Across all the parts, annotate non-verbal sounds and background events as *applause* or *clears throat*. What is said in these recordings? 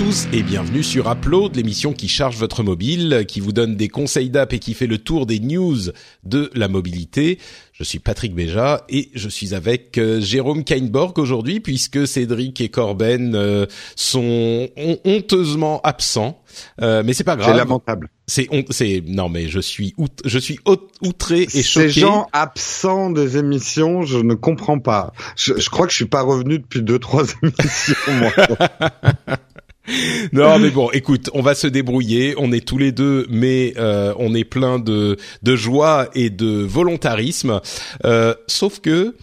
Tous et bienvenue sur Upload, l'émission qui charge votre mobile, qui vous donne des conseils d'app et qui fait le tour des news de la mobilité. Je suis Patrick Béja et je suis avec euh, Jérôme Kainborg aujourd'hui puisque Cédric et Corben euh, sont honteusement absents. Euh, mais c'est pas grave. C'est lamentable. C'est c'est non mais je suis out, je suis outré et choqué. Ces gens absents des émissions, je ne comprends pas. Je, je crois que je suis pas revenu depuis deux trois *laughs* émissions. Moi. *laughs* non, mais bon, écoute, on va se débrouiller. On est tous les deux, mais euh, on est plein de, de joie et de volontarisme. Euh, sauf que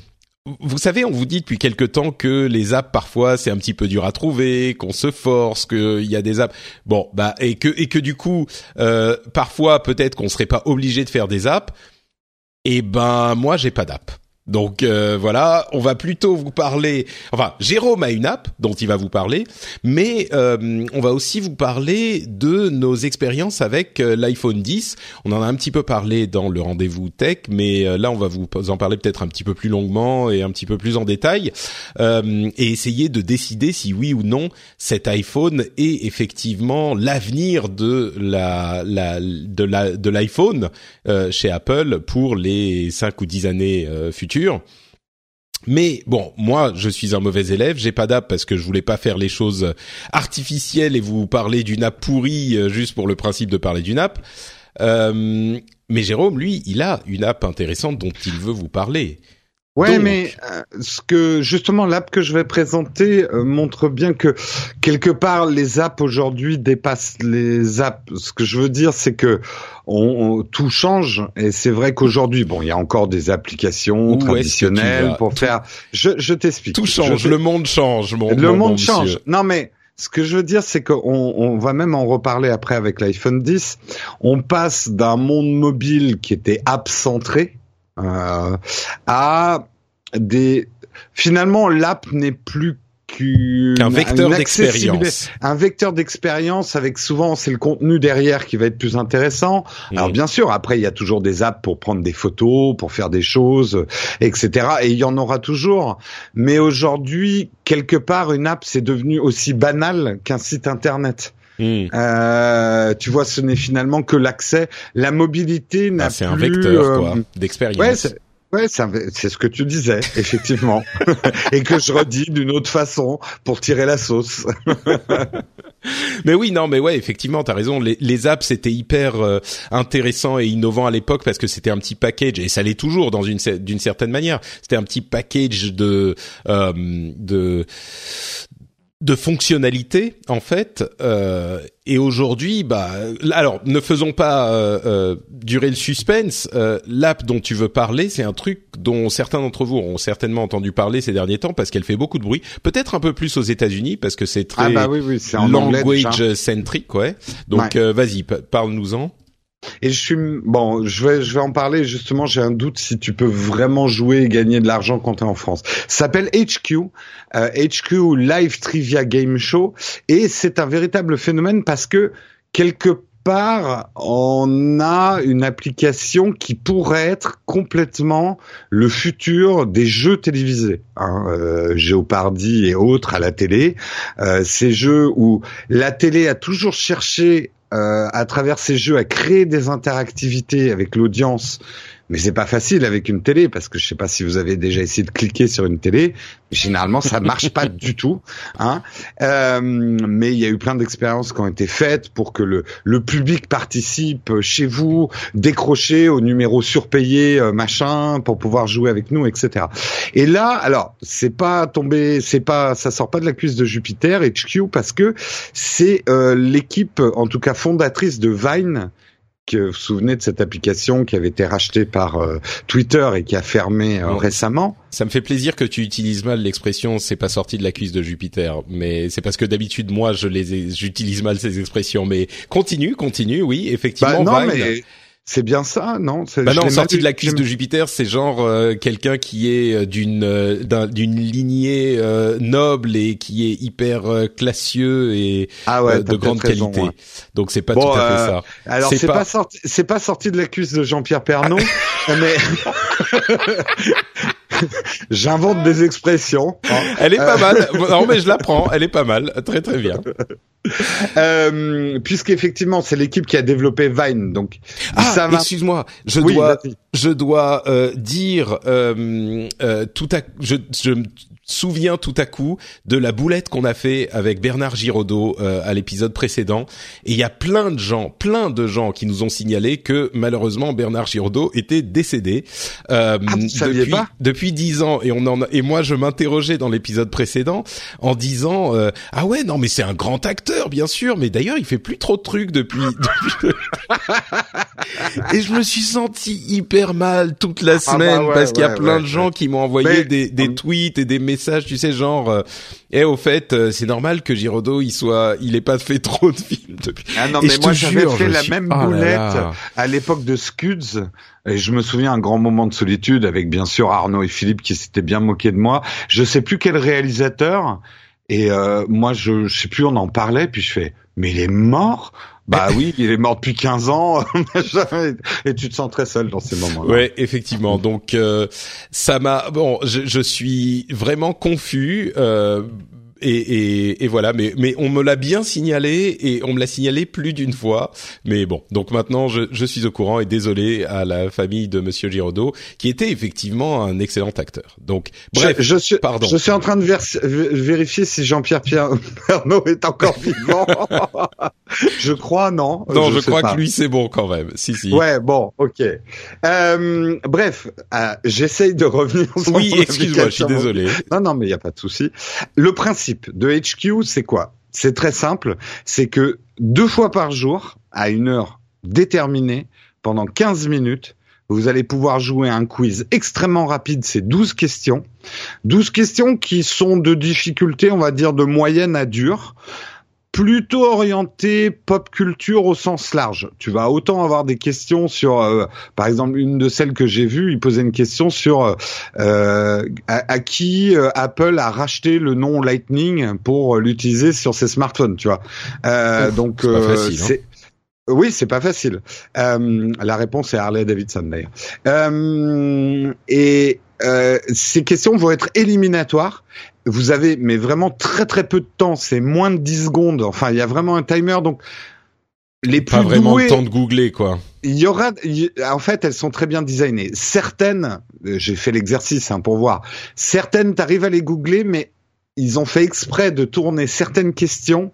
vous savez, on vous dit depuis quelque temps que les apps parfois c'est un petit peu dur à trouver, qu'on se force, qu'il y a des apps. Bon, bah et que et que du coup, euh, parfois peut-être qu'on serait pas obligé de faire des apps. Et ben moi j'ai pas d'app. Donc euh, voilà, on va plutôt vous parler. Enfin, Jérôme a une app dont il va vous parler, mais euh, on va aussi vous parler de nos expériences avec euh, l'iPhone 10. On en a un petit peu parlé dans le rendez-vous tech, mais là on va vous en parler peut-être un petit peu plus longuement et un petit peu plus en détail, et essayer de décider si oui ou non cet iPhone est effectivement l'avenir de la, de la de l'iPhone chez Apple pour les cinq ou dix années futures mais bon, moi, je suis un mauvais élève. J'ai pas d'app parce que je voulais pas faire les choses artificielles et vous parler d'une app pourrie euh, juste pour le principe de parler d'une app. Euh, mais Jérôme, lui, il a une app intéressante dont il veut vous parler. Ouais, mais euh, ce que justement l'app que je vais présenter euh, montre bien que quelque part les apps aujourd'hui dépassent les apps. Ce que je veux dire, c'est que on, tout change et c'est vrai qu'aujourd'hui, bon, il y a encore des applications traditionnelles pour faire. Je, je t'explique. Tout change, le monde change. Mon, le monde change. Non, mais ce que je veux dire, c'est qu'on on va même en reparler après avec l'iPhone 10. On passe d'un monde mobile qui était app-centré euh, à des. Finalement, l'app n'est plus qu'un vecteur d'expérience. Un vecteur d'expérience avec souvent c'est le contenu derrière qui va être plus intéressant. Alors bien sûr, après il y a toujours des apps pour prendre des photos, pour faire des choses, etc. Et il y en aura toujours. Mais aujourd'hui, quelque part, une app c'est devenu aussi banal qu'un site internet. Hmm. Euh, tu vois, ce n'est finalement que l'accès, la mobilité n'a ah, C'est un vecteur euh, d'expérience. Ouais, c'est ce que tu disais, *laughs* effectivement, *laughs* et que je redis d'une autre façon pour tirer la sauce. *laughs* mais oui, non, mais ouais, effectivement, t'as raison. Les, les apps c'était hyper euh, intéressant et innovant à l'époque parce que c'était un petit package et ça l'est toujours dans une d'une certaine manière. C'était un petit package de euh, de de fonctionnalité en fait euh, et aujourd'hui bah alors ne faisons pas euh, euh, durer le suspense l'app dont tu veux parler c'est un truc dont certains d'entre vous ont certainement entendu parler ces derniers temps parce qu'elle fait beaucoup de bruit. Peut-être un peu plus aux États-Unis parce que c'est très ah bah oui, oui, language centric ouais. Donc vas-y parle-nous-en et je suis bon, je vais je vais en parler justement. J'ai un doute si tu peux vraiment jouer et gagner de l'argent quand tu es en France. Ça s'appelle HQ, HQ euh, Live Trivia Game Show, et c'est un véritable phénomène parce que quelque part, on a une application qui pourrait être complètement le futur des jeux télévisés. Hein, euh, Géopardy et autres à la télé. Euh, ces jeux où la télé a toujours cherché à travers ces jeux à créer des interactivités avec l'audience mais c'est pas facile avec une télé parce que je sais pas si vous avez déjà essayé de cliquer sur une télé. Généralement, ça marche pas du tout. Hein euh, mais il y a eu plein d'expériences qui ont été faites pour que le, le public participe chez vous, décrocher au numéro surpayé, euh, machin, pour pouvoir jouer avec nous, etc. Et là, alors, c'est pas tombé, c'est pas, ça sort pas de la cuisse de Jupiter, HQ, parce que c'est euh, l'équipe, en tout cas fondatrice de Vine, vous vous souvenez de cette application qui avait été rachetée par euh, Twitter et qui a fermé euh, récemment? Ça me fait plaisir que tu utilises mal l'expression c'est pas sorti de la cuisse de Jupiter, mais c'est parce que d'habitude moi je les j'utilise mal ces expressions. Mais continue, continue, oui, effectivement. Bah, non, mais c'est bien ça, non? Bah non, sorti de la cuisse de Jupiter, c'est genre euh, quelqu'un qui est euh, d'une euh, d'une lignée noble et qui est hyper classieux et ah ouais, de grande qualité. Donc c'est pas tout à fait ça. Alors c'est pas... sorti, c'est pas sorti de la cuisse de Jean-Pierre Pernaut, *laughs* mais *laughs* *laughs* J'invente des expressions. Elle est pas mal. Non, mais je la prends. Elle est pas mal. Très très bien. Euh, puisqu'effectivement c'est l'équipe qui a développé Vine donc ah, excuse-moi je dois je dois euh, dire euh, tout à je, je souviens tout à coup de la boulette qu'on a fait avec Bernard Giraudot euh, à l'épisode précédent. Et il y a plein de gens, plein de gens qui nous ont signalé que malheureusement Bernard Giraudot était décédé euh, ah, depuis pas? depuis dix ans. Et on en et moi je m'interrogeais dans l'épisode précédent en disant euh, ah ouais non mais c'est un grand acteur bien sûr, mais d'ailleurs il fait plus trop de trucs depuis. *laughs* depuis... et je me suis senti hyper mal toute la semaine ah bah parce qu'il y a plein de gens qui m'ont envoyé des, des tweets et des messages tu sais, genre, euh, et au fait, euh, c'est normal que Giraudot, il soit, il ait pas fait trop de films depuis. Ah non, mais moi j'avais fait la même oh boulette à l'époque de Scuds. Et je me souviens un grand moment de solitude avec bien sûr Arnaud et Philippe qui s'étaient bien moqués de moi. Je sais plus quel réalisateur. Et euh, moi, je, je sais plus, on en parlait, puis je fais, mais il est mort bah oui, il est mort depuis 15 ans *laughs* et tu te sens très seul dans ces moments-là. Ouais, effectivement. Donc euh, ça m'a bon, je, je, suis vraiment confus. Euh, et, et, et, voilà, mais, mais on me l'a bien signalé et on me l'a signalé plus d'une fois. Mais bon, donc maintenant je, je, suis au courant et désolé à la famille de Monsieur Giraudot, qui était effectivement un excellent acteur. Donc bref, je, je suis, pardon. Je suis en train de vérifier si Jean-Pierre Pernaut est encore *laughs* vivant. *laughs* je crois non. Non, je, crois que lui c'est bon quand même. Si si. Ouais, bon, ok. Euh, bref, euh, j'essaye de revenir. Sur oui, excuse-moi, je suis désolé. Non, non, mais il y a pas de souci. Le principe de HQ, c'est quoi? C'est très simple, c'est que deux fois par jour, à une heure déterminée, pendant 15 minutes, vous allez pouvoir jouer un quiz extrêmement rapide, c'est 12 questions. 12 questions qui sont de difficulté, on va dire, de moyenne à dure plutôt orienté pop culture au sens large. Tu vas autant avoir des questions sur, euh, par exemple, une de celles que j'ai vues, il posait une question sur euh, à, qui euh, Apple a racheté le nom Lightning pour l'utiliser sur ses smartphones, tu vois. donc c'est hein. oui, c'est pas facile. la réponse est Harley Davidson d'ailleurs. et ces questions vont être éliminatoires vous avez mais vraiment très très peu de temps, c'est moins de 10 secondes. Enfin, il y a vraiment un timer donc les plus pas vraiment le temps de googler quoi. Il y aura en fait, elles sont très bien designées. Certaines, euh, j'ai fait l'exercice hein, pour voir. Certaines t'arrives à les googler mais ils ont fait exprès de tourner certaines questions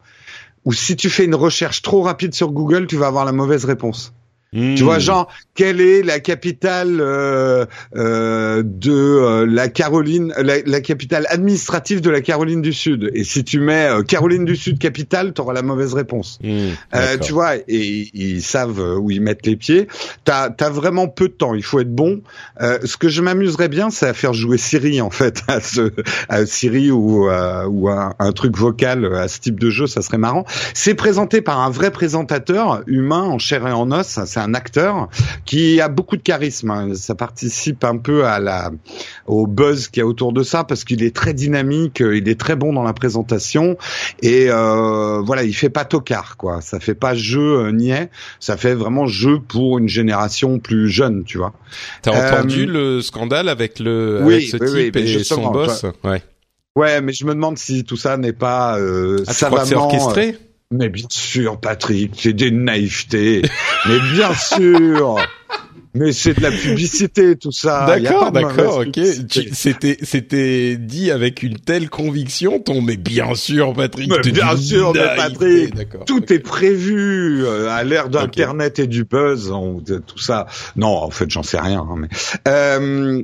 où si tu fais une recherche trop rapide sur Google, tu vas avoir la mauvaise réponse. Tu vois, hmm. genre, quelle est la capitale euh, euh, de euh, la Caroline, la, capitale administrative de la Caroline du Sud? Et si tu mets euh, Caroline du Sud capitale, tu auras la mauvaise réponse. Hmm, tu vois, et ils savent où ils mettent les pieds. T'as as vraiment peu de temps. Il faut être bon. ce que je m'amuserais bien, c'est à faire jouer Siri en fait, *laughs* à, ce, à Siri ou ou un, un truc vocal à ce type de jeu, ça serait marrant. C'est présenté par un vrai présentateur humain en chair et en os. Un acteur qui a beaucoup de charisme. Hein. Ça participe un peu à la au buzz qu'il y a autour de ça parce qu'il est très dynamique, il est très bon dans la présentation et euh, voilà, il fait pas tocard quoi. Ça fait pas jeu euh, niais, ça fait vraiment jeu pour une génération plus jeune, tu vois. T'as entendu euh, le scandale avec le avec ce type et son boss, ouais. Ouais, mais je me demande si tout ça n'est pas euh, ah, savamment. c'est orchestré? Mais bien sûr, Patrick, c'est des naïvetés. Mais bien sûr. Mais c'est de la publicité, tout ça. D'accord, d'accord, ok. C'était, c'était dit avec une telle conviction, ton, mais bien sûr, Patrick. Mais bien sûr, mais Patrick. Tout est prévu euh, à l'ère d'Internet et du buzz, tout ça. Non, en fait, j'en sais rien. Hein, mais euh,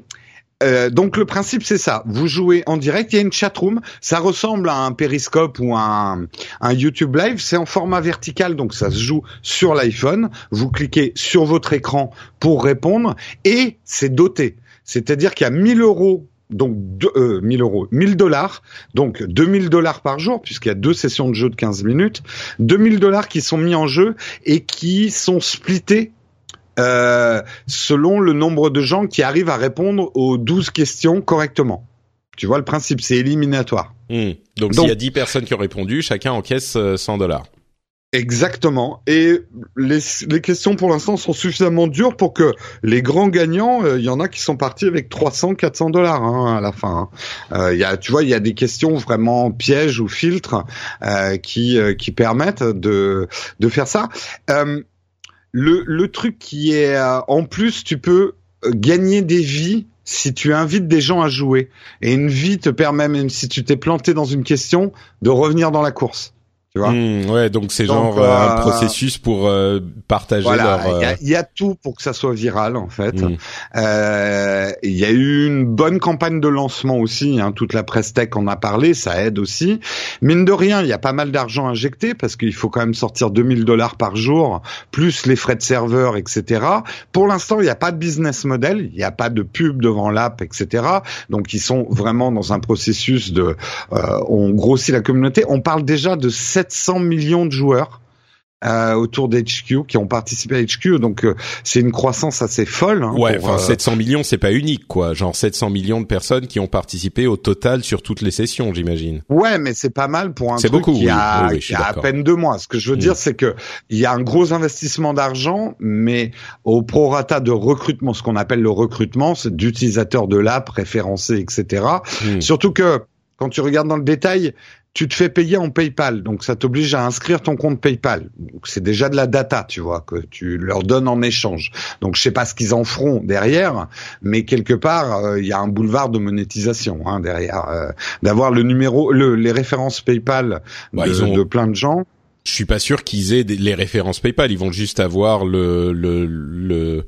Euh, donc le principe c'est ça. Vous jouez en direct. Il y a une chatroom. Ça ressemble à un Periscope ou un, un YouTube Live. C'est en format vertical, donc ça se joue sur l'iPhone. Vous cliquez sur votre écran pour répondre et c'est doté. C'est-à-dire qu'il y a 1000 euros donc euh, 1000 euros, 1000 dollars, donc 2000 dollars par jour, puisqu'il y a deux sessions de jeu de 15 minutes, 2000 dollars qui sont mis en jeu et qui sont splittés euh, selon le nombre de gens qui arrivent à répondre aux 12 questions correctement. Tu vois le principe, c'est éliminatoire. Hmm. Donc, s'il y a 10 personnes qui ont répondu, chacun encaisse 100 dollars. Exactement. Et les, les questions pour l'instant sont suffisamment dures pour que les grands gagnants, euh, il y en a qui sont partis avec 300, 400 dollars hein, à la fin. Hein. Euh, y a, tu vois, il y a des questions vraiment pièges ou filtres euh, qui qui permettent de de faire ça. Le le truc qui est en plus, tu peux gagner des vies si tu invites des gens à jouer. Et une vie te permet, même si tu t'es planté dans une question, de revenir dans la course. Tu vois mmh, ouais, donc c'est genre euh, un processus pour euh, partager voilà, leur. Il y, a, y, a tout pour que ça soit viral en fait. Mmh. Euh, il y a eu une bonne campagne de lancement aussi. Hein, toute la presse tech en a parlé, ça aide aussi. Mine de rien, il y a pas mal d'argent injecté parce qu'il faut quand même sortir 2000 dollars par jour, plus les frais de serveur, etc. Pour l'instant, il n'y a pas de business model, il n'y a pas de pub devant l'app, etc. Donc ils sont vraiment dans un processus de, euh, on grossit la communauté. On parle déjà de 700 millions de joueurs euh, autour d'HQ qui ont participé à HQ, donc euh, c'est une croissance assez folle. Hein, ouais, enfin 700 millions, c'est pas unique, quoi. Genre 700 millions de personnes qui ont participé au total sur toutes les sessions, j'imagine. Ouais, mais c'est pas mal pour un truc beaucoup, qui a, oui, oui, qui a à peine deux mois. Ce que je veux mmh. dire, c'est que il y a un gros investissement d'argent, mais au prorata de recrutement, ce qu'on appelle le recrutement, c'est d'utilisateurs de l'app référencés, etc. Mmh. Surtout que quand tu regardes dans le détail, tu te fais payer en PayPal, donc ça t'oblige à inscrire ton compte PayPal. C'est déjà de la data, tu vois, que tu leur donnes en échange. Donc je sais pas ce qu'ils en feront derrière, mais quelque part il euh, y a un boulevard de monétisation hein, derrière, euh, d'avoir le numéro, le, les références PayPal bah, de, ils ont... de plein de gens. Je suis pas sûr qu'ils aient des, les références PayPal. Ils vont juste avoir le le, le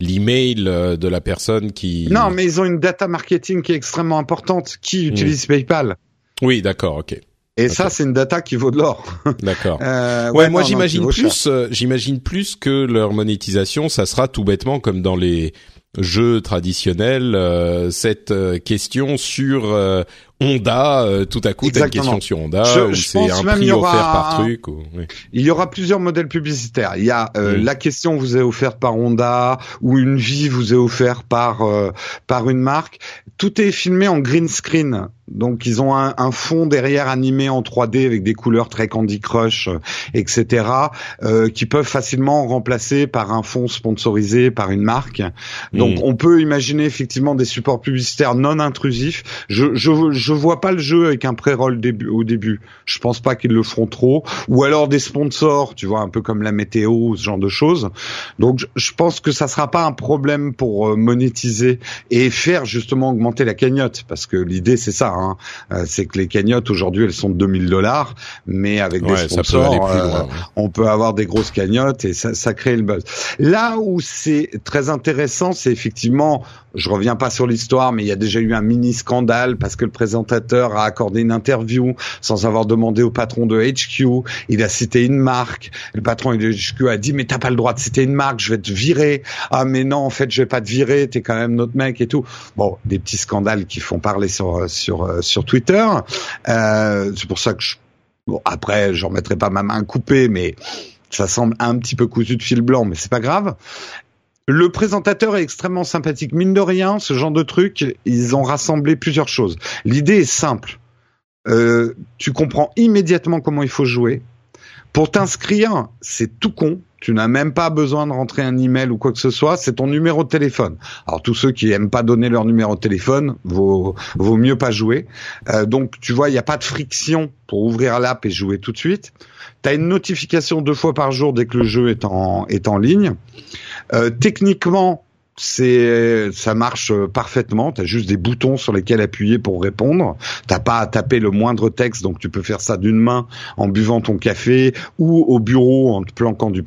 l'email de la personne qui. Non, mais ils ont une data marketing qui est extrêmement importante. Qui utilise mmh. PayPal? Oui, d'accord, ok. Et okay. ça, c'est une data qui vaut de l'or. *laughs* D'accord. euh, ouais, ouais, moi j'imagine plus, euh, j'imagine plus que leur monétisation, ça sera tout bêtement comme dans les jeux traditionnels, euh, cette euh, question sur euh, Honda, euh, tout à coup, t'as une question sur Honda, je, je c'est un prix offert par truc. Ou... Oui. Il y aura plusieurs modèles publicitaires. Il y a euh, mmh. la question vous est offerte par Honda ou une vie vous est offerte par euh, par une marque. Tout est filmé en green screen. Donc ils ont un, un, fond derrière animé en 3D avec des couleurs très Candy Crush, etc. Euh, qui peuvent facilement remplacer par un fond sponsorisé par une marque. Donc mmh. on peut imaginer effectivement des supports publicitaires non intrusifs. Je, je, je vois pas le jeu avec un pré-roll début, au début. Je pense pas qu'ils le feront trop. Ou alors des sponsors, tu vois, un peu comme la météo, ce genre de choses. Donc je pense que ça sera pas un problème pour euh, monétiser et faire justement augmenter la cagnotte, parce que l'idée c'est ça. Hein. Euh, c'est que les cagnottes aujourd'hui elles sont de 2000 dollars, mais avec ouais, des sponsors, peut euh, loin, ouais. on peut avoir des grosses cagnottes et ça, ça crée le buzz. Là où c'est très intéressant, c'est effectivement, je reviens pas sur l'histoire, mais il y a déjà eu un mini scandale parce que le a accordé une interview sans avoir demandé au patron de HQ. Il a cité une marque. Le patron de HQ a dit mais t'as pas le droit de citer une marque, je vais te virer. Ah mais non en fait je vais pas te virer, t'es quand même notre mec et tout. Bon des petits scandales qui font parler sur sur sur Twitter. Euh, c'est pour ça que je... bon après j'en mettrai pas ma main coupée mais ça semble un petit peu cousu de fil blanc, mais c'est pas grave. Le présentateur est extrêmement sympathique. Mine de rien, ce genre de truc, ils ont rassemblé plusieurs choses. L'idée est simple. Euh, tu comprends immédiatement comment il faut jouer. Pour t'inscrire, c'est tout con. Tu n'as même pas besoin de rentrer un email ou quoi que ce soit. C'est ton numéro de téléphone. Alors tous ceux qui aiment pas donner leur numéro de téléphone, vaut, mieux pas jouer. Euh, donc tu vois, il n'y a pas de friction pour ouvrir l'app et jouer tout de suite. Tu as une notification deux fois par jour dès que le jeu est en, est en ligne. Euh, techniquement, c'est ça marche parfaitement. T'as juste des boutons sur lesquels appuyer pour répondre. T'as pas à taper le moindre texte, donc tu peux faire ça d'une main en buvant ton café ou au bureau en te planquant du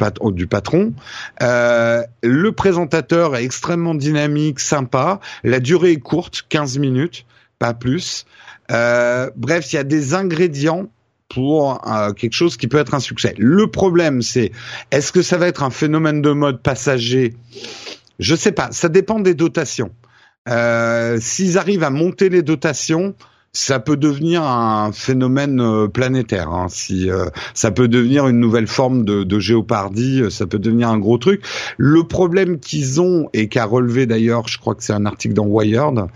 patron. Euh, le présentateur est extrêmement dynamique, sympa. La durée est courte, 15 minutes, pas plus. Euh, bref, il y a des ingrédients pour euh, quelque chose qui peut être un succès. Le problème, c'est est-ce que ça va être un phénomène de mode passager? Je sais pas. Ça dépend des dotations. Euh, S'ils arrivent à monter les dotations, ça peut devenir un phénomène euh, planétaire. Hein. Si ça peut devenir une nouvelle forme de, géopardie, ça peut devenir un gros truc. Le problème qu'ils ont et qu'a relevé d'ailleurs, je crois que c'est un article dans Wired.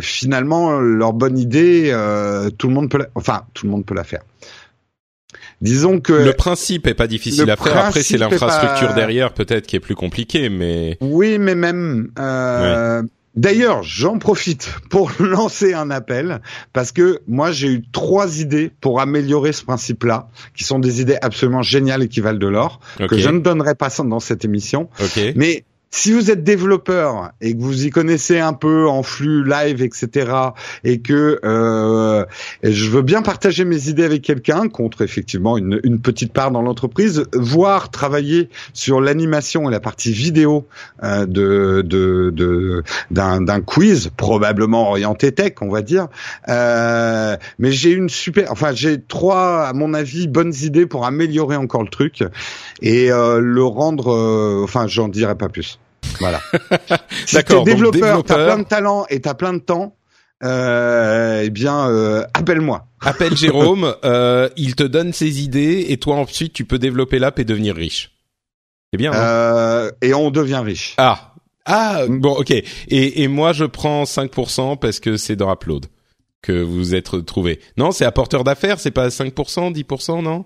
Finalement, leur bonne idée, euh, tout le monde peut, la... enfin, tout le monde peut la faire. Disons que le principe est pas difficile à faire. Après, c'est l'infrastructure pas... derrière peut-être qui est plus compliquée, mais oui, mais même. Euh... D'ailleurs, j'en profite pour *laughs* lancer un appel parce que moi j'ai eu trois idées pour améliorer ce principe-là, qui sont des idées absolument géniales et qui valent de l'or, okay. que je ne donnerai pas dans cette émission. Okay. Mais si vous êtes développeur et que vous y connaissez un peu en flux live, etc., et que euh, je veux bien partager mes idées avec quelqu'un contre effectivement une, une petite part dans l'entreprise, voire travailler sur l'animation et la partie vidéo euh, de d'un de, quiz probablement orienté tech, on va dire. Euh, mais j'ai une super, enfin j'ai trois à mon avis bonnes idées pour améliorer encore le truc et euh, le rendre, euh, enfin j'en dirai pas plus. Voilà. *laughs* si D'accord. T'es développeur, t'as plein de talent et t'as plein de temps. Euh, eh bien, euh, appelle-moi. *laughs* Appelle Jérôme. euh, il te donne ses idées et toi ensuite tu peux développer l'app et devenir riche. C'est bien. Euh, et on devient riche. Ah. Ah. Bon, ok. Et, et moi je prends 5% parce que c'est dans Upload que vous êtes trouvé. Non, c'est apporteur d'affaires. C'est pas 5%, 10%, non?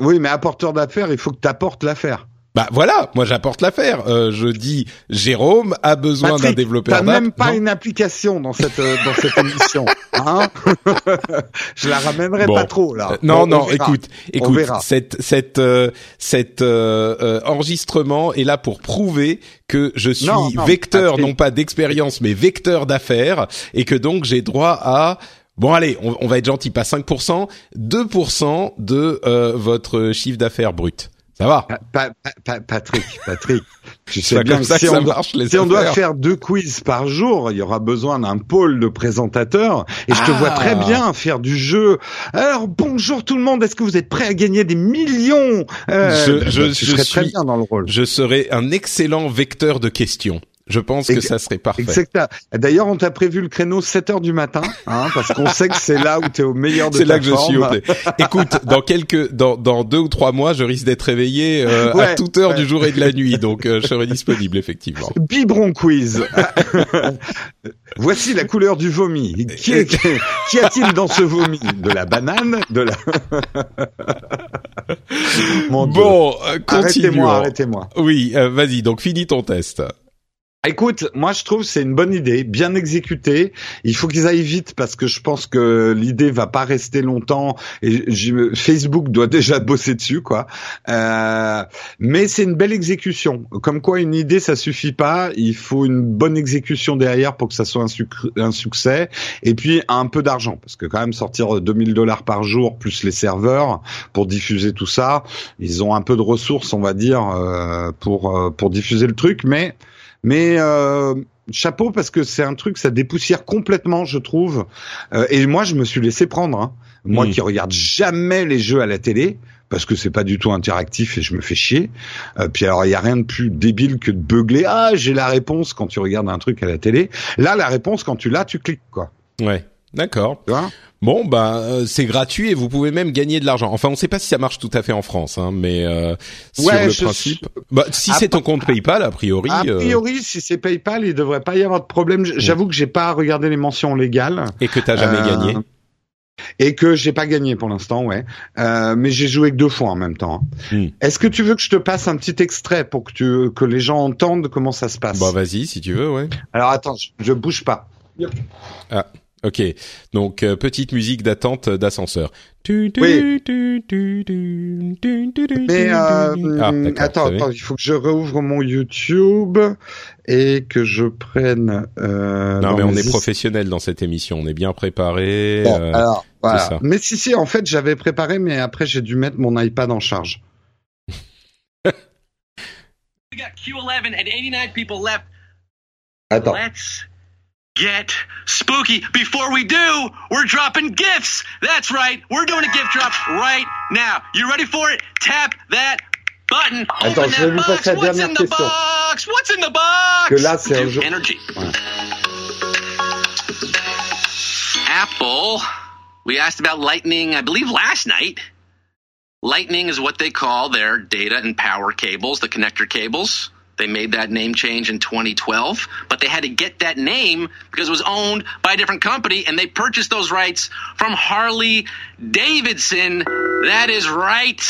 Oui, mais apporteur d'affaires, il faut que tu apportes l'affaire. Bah voilà, moi j'apporte l'affaire. Euh, je dis Jérôme a besoin d'un développeur. T'as même pas non une application dans cette euh, dans cette émission. *laughs* Hein? Je la ramènerai bon. pas trop là. Euh, non non, écoute, écoute, cette cette euh, cet enregistrement est là pour prouver que je suis non, non, vecteur non pas d'expérience mais vecteur d'affaires et que donc j'ai droit à Bon allez, on, on va être gentil, pas 5%, 2% de votre chiffre d'affaires brut. Ça va. Pa pa Patrick, Patrick, *laughs* tu sais bien que si, on, marche, si on, doit faire deux quiz par jour, il y aura besoin d'un pôle de présentateurs. Et je te ah. vois très bien faire du jeu. Alors bonjour tout le monde, est-ce que vous êtes prêts à gagner des millions? Euh, Je, je, tu je serais suis, très bien dans le rôle. Je serais un excellent vecteur de questions. Je pense que ça serait parfait. D'ailleurs, on t'a prévu le créneau 7 heures du matin, hein, parce qu'on sait que c'est là où tu es au meilleur de C'est ta là que forme. je suis. Au Écoute, dans quelques, dans, dans deux ou trois mois, je risque d'être réveillé euh, ouais, à toute heure ouais. du jour et de la nuit, donc euh, je serai disponible effectivement. Biberon quiz. *laughs* Voici la couleur du vomi. Qui, est, qui a-t-il dans ce vomi De la banane De la. *laughs* Mon bon, euh, arrêtez-moi, arrêtez-moi. Oui, euh, vas-y. Donc finis ton test. Écoute, moi je trouve c'est une bonne idée, bien exécutée. Il faut qu'ils aillent vite parce que je pense que l'idée va pas rester longtemps et Facebook doit *laughs* déjà bosser dessus quoi. Euh, mais c'est une belle exécution. Comme quoi une idée ça suffit pas, il faut une bonne exécution derrière pour que ça soit un, un succès et puis un peu d'argent parce que quand même sortir 2000 dollars par jour plus les serveurs pour diffuser tout ça, ils ont un peu de ressources on va dire euh, pour euh, pour diffuser le truc, mais mais euh, chapeau parce que c'est un truc, ça dépoussière complètement, je trouve. Euh, et moi, je me suis laissé prendre. Hein. Moi Mm. qui regarde jamais les jeux à la télé parce que c'est pas du tout interactif et je me fais chier. Euh, puis alors il y a rien de plus débile que de beugler. Ah, j'ai la réponse quand tu regardes un truc à la télé. Là, la réponse quand tu l'as, tu cliques quoi. Ouais, d'accord. Bon, bah euh, c'est gratuit et vous pouvez même gagner de l'argent. Enfin, on ne sait pas si ça marche tout à fait en France, hein, mais euh, sur Ouais, le je- principe, bah, si Ah, c'est ton compte PayPal, a priori. A euh, priori, si c'est PayPal, il devrait pas y avoir de problème. J- J'avoue que j'ai pas regardé les mentions légales. et que t'as jamais gagné. Et que j'ai pas gagné pour l'instant, ouais. Mais j'ai joué que deux fois en même temps. hein. Hmm. Est-ce que tu veux que je te passe un petit extrait pour que tu que les gens entendent comment ça se passe? Bah vas-y, si tu veux, ouais. Alors attends, je, je bouge pas. Ok, donc euh, petite musique d'attente d'ascenseur. Oui. Mais euh, ah, attends, attends, il faut que je rouvre mon YouTube et que je prenne. Euh, non, mais on est professionnel dans cette émission, on est bien préparé. Bon, euh, alors voilà. Mais si si, en fait, j'avais préparé, mais après j'ai dû mettre mon iPad en charge. *laughs* We got Q11 and 89 people left. Attends. Let's get spooky. Before we do, we're dropping gifts. That's right. We're doing a gift drop right now. You ready for it? Tap that button. Attends, je vais vous passer la dernière question. Box? What's in the box? Que là, c'est un jeu. Energy. Ouais. Apple. We asked about Lightning, I believe, last night. Lightning is what they call their data and power cables, the connector cables. They made that name change in 2012, but they had to get that name because it was owned by a different company and they purchased those rights from Harley Davidson. That is right.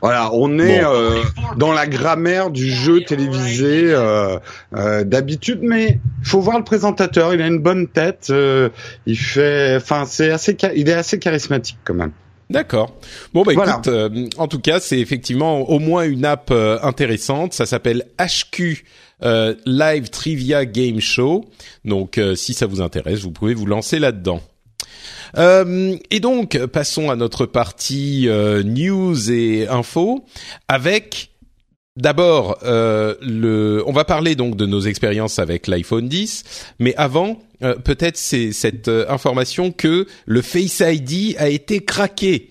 Voilà, on est euh, dans la grammaire du jeu télévisé euh, euh, d'habitude, mais faut voir le présentateur. Il a une bonne tête. Euh, il fait, enfin, c'est assez, il est assez charismatique quand même. D'accord. Bon bah écoute, euh, en tout cas, c'est effectivement au moins une app euh, intéressante. Ça s'appelle HQ euh, Live Trivia Game Show. Donc si ça vous intéresse, vous pouvez vous lancer là-dedans. et donc passons à notre partie news et info avec D'abord, le, on va parler donc de nos expériences avec l'iPhone 10, mais avant, euh, peut-être c'est cette euh, information que le Face ID a été craqué.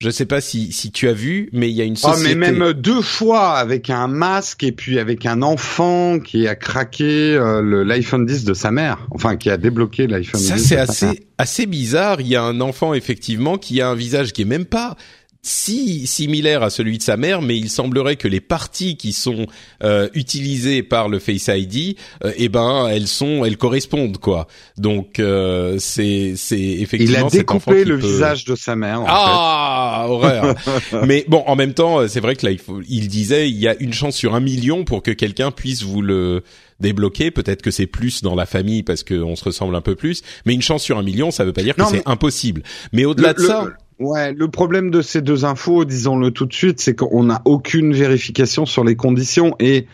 Je ne sais pas si, si tu as vu, mais il y a une société. Oh, mais même deux fois avec un masque et puis avec un enfant qui a craqué euh, l'iPhone 10 de sa mère, enfin qui a débloqué l'iPhone 10. Ça c'est assez assez bizarre. Il y a un enfant effectivement qui a un visage qui est même pas si similaire à celui de sa mère, mais il semblerait que les parties qui sont euh, utilisées par le Face ID, euh, eh ben elles sont, elles correspondent quoi. Donc euh, c'est c'est effectivement. Il a découpé le visage de sa mère. En ah horreur. *laughs* mais bon, en même temps, c'est vrai que là il, faut, il disait il y a une chance sur un million pour que quelqu'un puisse vous le débloquer. Peut-être que c'est plus dans la famille parce qu'on se ressemble un peu plus, mais une chance sur un million, ça veut pas dire que c'est impossible. Mais au-delà de ça. Ouais, le problème de ces deux infos, disons-le tout de suite, c'est qu'on n'a aucune vérification sur les conditions et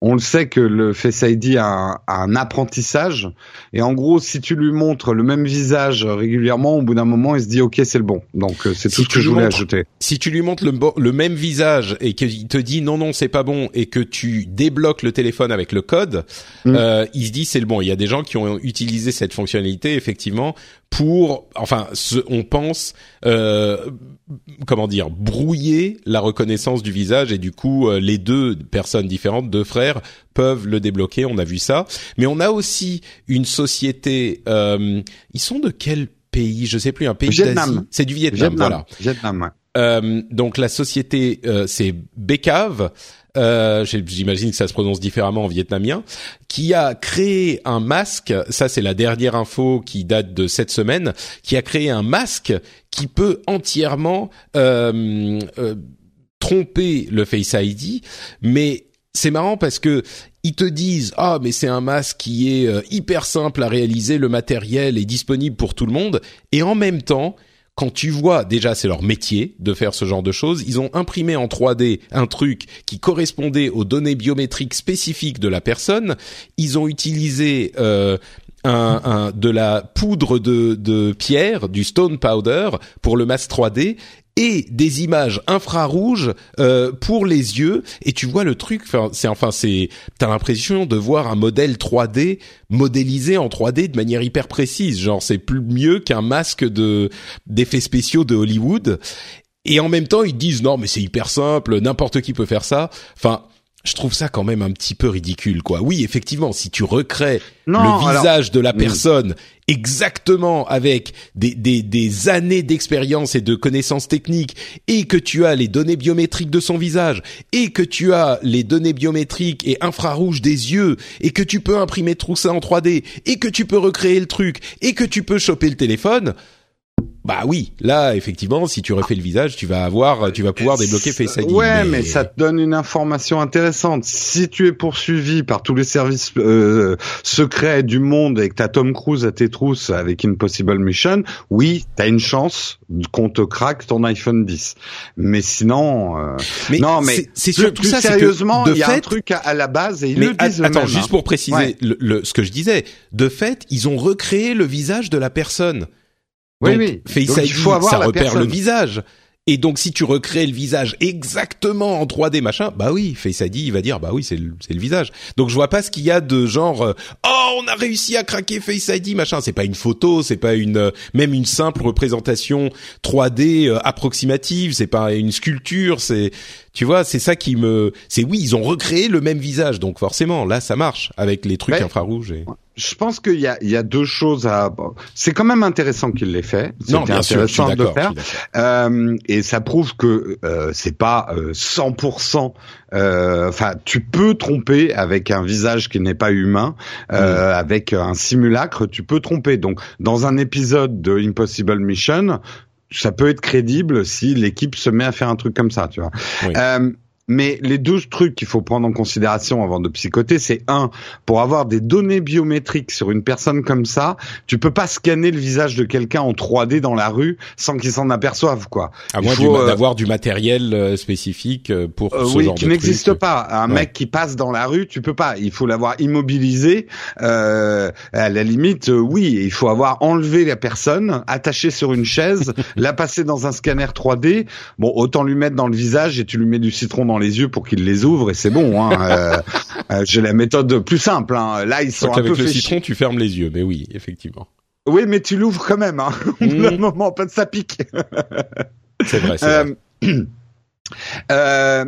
on le sait que le Face ID a un, apprentissage. Et en gros si tu lui montres le même visage régulièrement au bout d'un moment il se dit ok c'est le bon. Donc euh, c'est tout ce que je voulais ajouter. si tu lui montres le, le même visage et qu'il te dit non non c'est pas bon et que tu débloques le téléphone avec le code mm. euh, il se dit c'est le bon. Il y a des gens qui ont utilisé cette fonctionnalité effectivement pour, enfin, on pense, euh, comment dire, brouiller la reconnaissance du visage et du coup, euh, les deux personnes différentes, deux frères, peuvent le débloquer. On a vu ça, mais on a aussi une société. Euh, ils sont de quel pays? Je sais plus. Un pays d'Asie. C'est du Vietnam. Voilà. Vietnam. Ouais. Euh, donc la société, euh, c'est Becave. Euh, j'imagine que ça se prononce différemment en vietnamien, qui a créé un masque, ça c'est la dernière info qui date de cette semaine, qui a créé un masque qui peut entièrement euh, euh, tromper le Face ID, mais c'est marrant parce que ils te disent ah mais c'est un masque qui est hyper simple à réaliser, le matériel est disponible pour tout le monde. Et en même temps quand tu vois, déjà c'est leur métier de faire ce genre de choses, ils ont imprimé en 3D un truc qui correspondait aux données biométriques spécifiques de la personne, ils ont utilisé euh, un, un, de la poudre de, de pierre, du stone powder pour le masque 3D et des images infrarouges euh, pour les yeux. Et tu vois le truc c'est enfin c'est t'as l'impression de voir un modèle 3D modélisé en 3D de manière hyper précise. Genre c'est plus mieux qu'un masque de d'effets spéciaux de Hollywood. Et en même temps ils disent non mais c'est hyper simple n'importe qui peut faire ça. Enfin je trouve ça quand même un petit peu ridicule, quoi. Oui, effectivement, si tu recrées le visage de la personne exactement avec des, des, des années d'expérience et de connaissances techniques et que tu as les données biométriques de son visage et que tu as les données biométriques et infrarouges des yeux et que tu peux imprimer tout ça en 3D et que tu peux recréer le truc et que tu peux choper le téléphone, Bah oui, là effectivement, si tu refais le visage, tu vas avoir, tu vas pouvoir débloquer Face ID. Ouais, mais... ça te donne une information intéressante. Si tu es poursuivi par tous les services euh, secrets du monde et que t'as Tom Cruise à tes trousses avec Impossible Mission, oui, t'as une chance qu'on te craque ton iPhone 10. Mais sinon, euh... mais non, mais c'est surtout plus ça. sérieusement, il y a un truc à, à, la base et ils mais le disent attends, même, juste hein. pour préciser Ouais. le, le- ce que je disais. De fait, ils ont recréé le visage de la personne. Oui, Donc, oui. Face Donc, ID, il faut avoir ça la repère personne. le visage. Et donc, si tu recrées le visage exactement en 3D, machin, bah oui, Face ID, il va dire, bah oui, c'est le, c'est le visage. Donc, je vois pas ce qu'il y a de genre, euh, oh, on a réussi à craquer Face ID, machin. C'est pas une photo, c'est pas une, euh, même une simple représentation 3D euh, approximative, c'est pas une sculpture, c'est, tu vois, c'est ça qui me, c'est oui, ils ont recréé le même visage, donc forcément, là, ça marche avec les trucs infrarouges. Et... Je pense qu'il y a, il y a deux choses à. bon, C'est quand même intéressant qu'il l'ait fait. Non, bien sûr, je suis intéressant de le d'accord. je faire. suis. Euh, et ça prouve que euh, c'est pas euh, 100%. euh, Enfin, tu peux tromper avec un visage qui n'est pas humain, euh, avec un simulacre, tu peux tromper. Donc, dans un épisode de Impossible Mission, ça peut être crédible si l'équipe se met à faire un truc comme ça, tu vois. Oui. Mais les deux trucs qu'il faut prendre en considération avant de psychoter, c'est un, pour avoir des données biométriques sur une personne comme ça, tu peux pas scanner le visage de quelqu'un en 3D dans la rue sans qu'il s'en aperçoive, quoi. À moins du- euh, d'avoir du matériel euh, spécifique euh, pour Euh, ce oui, genre qui n'existe pas. Un Ouais. mec qui passe dans la rue, tu peux pas. Il faut l'avoir immobilisé. Euh, à la limite, oui, il faut avoir enlevé la personne, attaché sur une chaise, *laughs* la passer dans un scanner 3D. Bon, autant lui mettre dans le visage et tu lui mets du citron dans les yeux pour qu'il les ouvre et c'est bon. Hein. *laughs* Euh, euh, J'ai la méthode plus simple. Hein. Là, ils sont Donc un peu avec le fait citron, tu fermes les yeux, mais oui, effectivement. Oui, mais tu l'ouvres quand même. Hein. *laughs* Au d'un Mhm. moment, pas de ça pique. C'est vrai, c'est vrai. Euh, *clears throat* euh,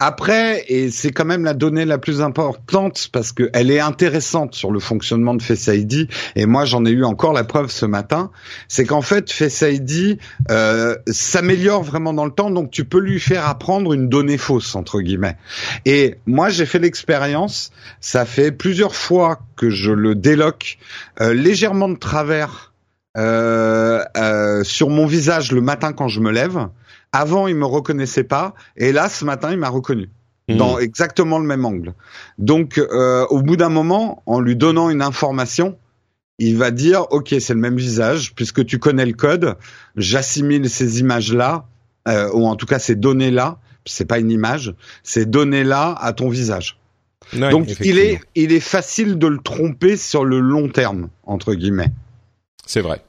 après, et c'est quand même la donnée la plus importante parce que elle est intéressante sur le fonctionnement de Face ID. Et moi, j'en ai eu encore la preuve ce matin. C'est qu'en fait, Face ID euh, s'améliore vraiment dans le temps, donc tu peux lui faire apprendre une donnée fausse entre guillemets. Et moi, j'ai fait l'expérience. Ça fait plusieurs fois que je le déloque euh, légèrement de travers euh, euh, sur mon visage le matin quand je me lève. Avant, il me reconnaissait pas, et là, ce matin, il m'a reconnu Mhm. dans exactement le même angle. Donc, euh, au bout d'un moment, en lui donnant une information, il va dire, ok, c'est le même visage, puisque tu connais le code, j'assimile ces images-là, euh, ou en tout cas ces données-là, c'est pas une image, ces données-là à ton visage. Ouais, Donc, il est, il est facile de le tromper sur le long terme, entre guillemets. C'est vrai.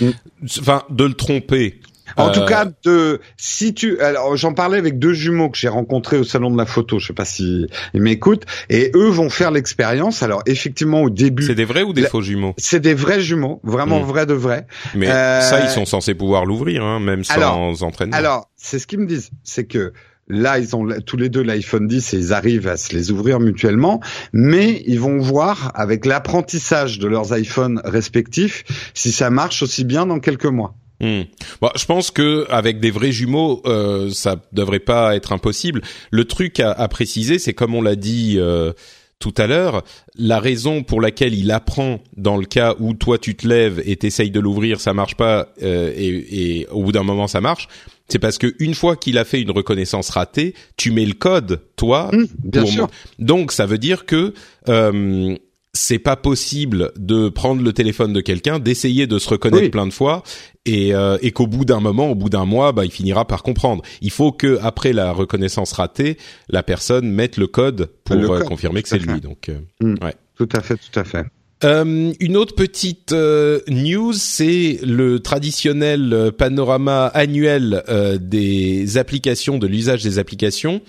Mm. Enfin, de le tromper. En Euh, tout cas, de si tu alors j'en parlais avec deux jumeaux que j'ai rencontrés au salon de la photo, je sais pas si ils m'écoutent et eux vont faire l'expérience. Alors effectivement au début, c'est des vrais ou des la- faux jumeaux? C'est des vrais jumeaux, vraiment Mm. vrais de vrais. Mais Euh, ça, ils sont censés pouvoir l'ouvrir, hein, même sans Alors- entraînement. Alors, c'est ce qu'ils me disent, c'est que là ils ont tous les deux l'iPhone 10 et ils arrivent à se les ouvrir mutuellement, mais ils vont voir avec l'apprentissage de leurs iPhones respectifs si ça marche aussi bien dans quelques mois. Hmm. Bon, je pense que avec des vrais jumeaux, euh, ça devrait pas être impossible. Le truc à, à préciser, c'est comme on l'a dit euh, tout à l'heure, la raison pour laquelle il apprend dans le cas où toi tu te lèves et t'essayes de l'ouvrir, ça marche pas, euh, et, et au bout d'un moment ça marche. C'est parce que une fois qu'il a fait une reconnaissance ratée, tu mets le code, toi, Hum, bien pour- sûr. Donc ça veut dire que euh, c'est pas possible de prendre le téléphone de quelqu'un, d'essayer de se reconnaître Oui. plein de fois et, euh, et qu'au bout d'un moment, au bout d'un mois, bah, il finira par comprendre. Il faut que après la reconnaissance ratée, la personne mette le code pour Le euh, code, confirmer que c'est lui. Donc euh, Tout à fait, tout à fait. Euh, une autre petite euh, news, c'est le traditionnel euh, panorama annuel des applications, de l'usage des applications.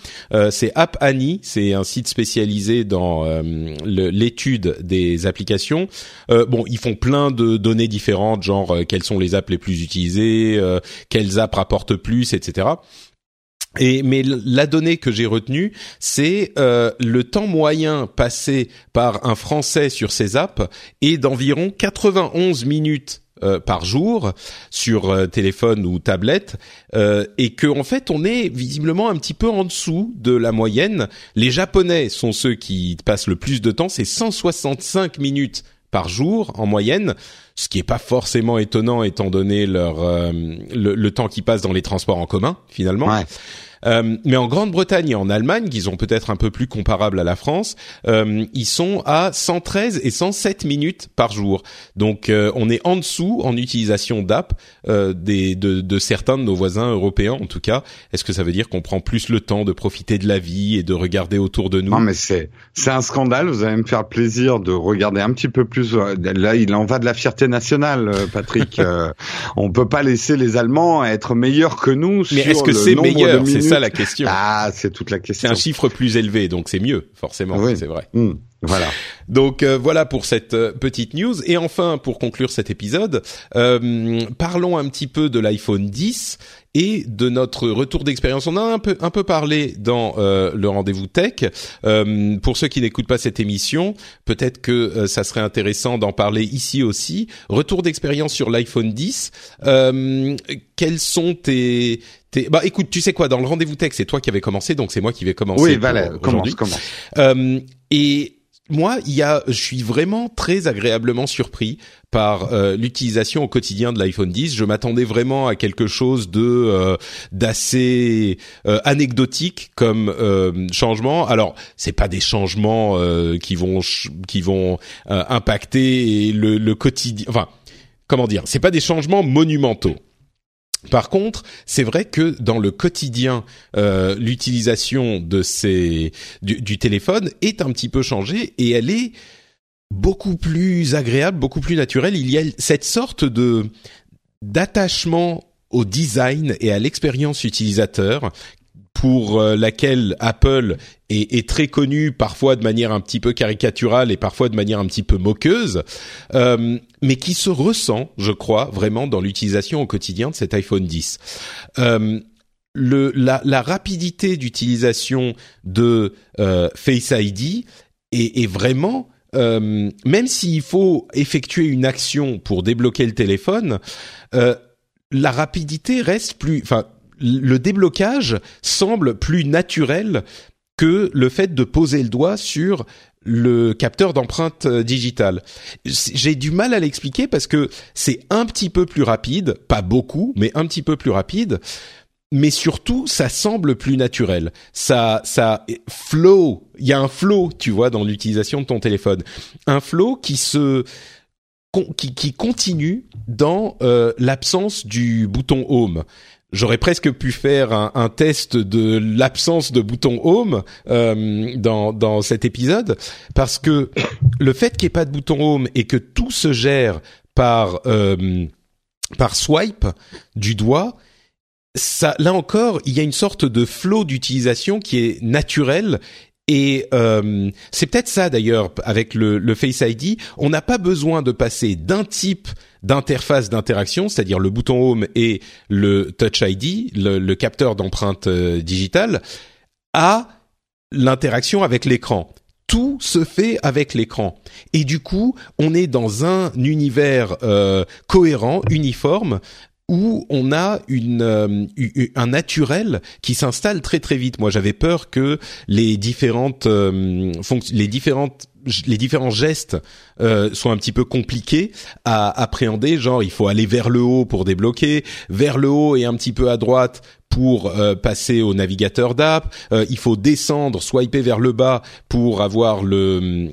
C'est App Annie, c'est un site spécialisé dans l'étude des applications. Bon, ils font plein de données différentes, genre quelles sont les apps les plus utilisées, quelles apps rapportent plus, etc. Et mais la donnée que j'ai retenue, c'est euh, le temps moyen passé par un Français sur ces apps est d'environ 91 minutes euh, par jour sur euh, téléphone ou tablette euh, et que en fait on est visiblement un petit peu en dessous de la moyenne. Les Japonais sont ceux qui passent le plus de temps, c'est 165 minutes par jour en moyenne, ce qui est pas forcément étonnant étant donné leur le, le, temps qu'ils passent dans les transports en commun finalement. Ouais. Euh, mais en Grande-Bretagne et en Allemagne, qui sont peut-être un peu plus comparables à la France, euh, ils sont à 113 et 107 minutes par jour. Donc euh, on est en dessous en utilisation d'app des de, de, certains de nos voisins européens en tout cas. Est-ce que ça veut dire qu'on prend plus le temps de profiter de la vie et de regarder autour de nous? Non mais c'est c'est un scandale. Vous allez me faire plaisir de regarder un petit peu plus. Là, il en va de la fierté nationale, Patrick. *laughs* on peut pas laisser les Allemands être meilleurs que nous. Mais est-ce que c'est meilleur? C'est ça la question. Ah, c'est toute la question. C'est un chiffre plus élevé, donc c'est mieux, forcément. Oui. C'est vrai. Mmh. Voilà. Donc euh, voilà pour cette euh, petite news. Et enfin, pour conclure cet épisode, euh, parlons un petit peu de l'iPhone 10 et de notre retour d'expérience. On a un peu un peu parlé dans le rendez-vous tech. pour ceux qui n'écoutent pas cette émission, peut-être que ça serait intéressant d'en parler ici aussi. Retour d'expérience sur l'iPhone 10. quels sont tes bah écoute, tu sais quoi, dans le rendez-vous tech, c'est toi qui avais commencé, donc c'est moi qui vais commencer. Oui, Valère, commence, commence. Euh, et moi, il y a, je suis vraiment très agréablement surpris par euh, l'utilisation au quotidien de l'iPhone 10. Je m'attendais vraiment à quelque chose de euh, d'assez euh, anecdotique comme euh, changement. Alors, c'est pas des changements qui vont qui vont impacter le, le quotidien. Enfin, comment dire C'est pas des changements monumentaux. Par contre, c'est vrai que dans le quotidien, euh, l'utilisation de du, du, téléphone est un petit peu changée et elle est beaucoup plus agréable, beaucoup plus naturelle. Il y a cette sorte de d'attachement au design et à l'expérience utilisateur pour euh, laquelle Apple est, est, très connu, parfois de manière un petit peu caricaturale et parfois de manière un petit peu moqueuse, euh, mais qui se ressent, je crois, vraiment dans l'utilisation au quotidien de cet iPhone 10. Euh, le, la, la, rapidité d'utilisation de euh, Face ID est, est vraiment euh, même s'il faut effectuer une action pour débloquer le téléphone, euh, la rapidité reste plus, enfin le déblocage semble plus naturel que le fait de poser le doigt sur le capteur d'empreinte euh, digitale. J'ai du mal à l'expliquer parce que c'est un petit peu plus rapide, pas beaucoup, mais un petit peu plus rapide. Mais surtout, ça semble plus naturel. Ça, ça flow. Il y a un flow, tu vois, dans l'utilisation de ton téléphone. Un flow qui se qui, qui continue dans euh, l'absence du bouton home j'aurais presque pu faire un, test de l'absence de bouton home euh, dans, dans cet épisode parce que le fait qu'il n'y ait pas de bouton home et que tout se gère par euh, par swipe du doigt ça là encore il y a une sorte de flow d'utilisation qui est naturel et euh, c'est peut-être ça d'ailleurs avec le, Face ID, on n'a pas besoin de passer d'un type d'interface d'interaction, c'est-à-dire le bouton Home et le Touch ID, le, capteur d'empreinte euh, digitale, à l'interaction avec l'écran. Tout se fait avec l'écran. Et du coup, on est dans un univers euh, cohérent, uniforme, où on a euh, un naturel qui s'installe très très vite. Moi, j'avais peur que les différentes les différentes les différents gestes euh, sont un petit peu compliqués à appréhender. Genre, il faut aller vers le haut pour débloquer, vers le haut et un petit peu à droite pour euh, passer au navigateur d'app. Euh, il faut descendre, swiper vers le bas pour avoir le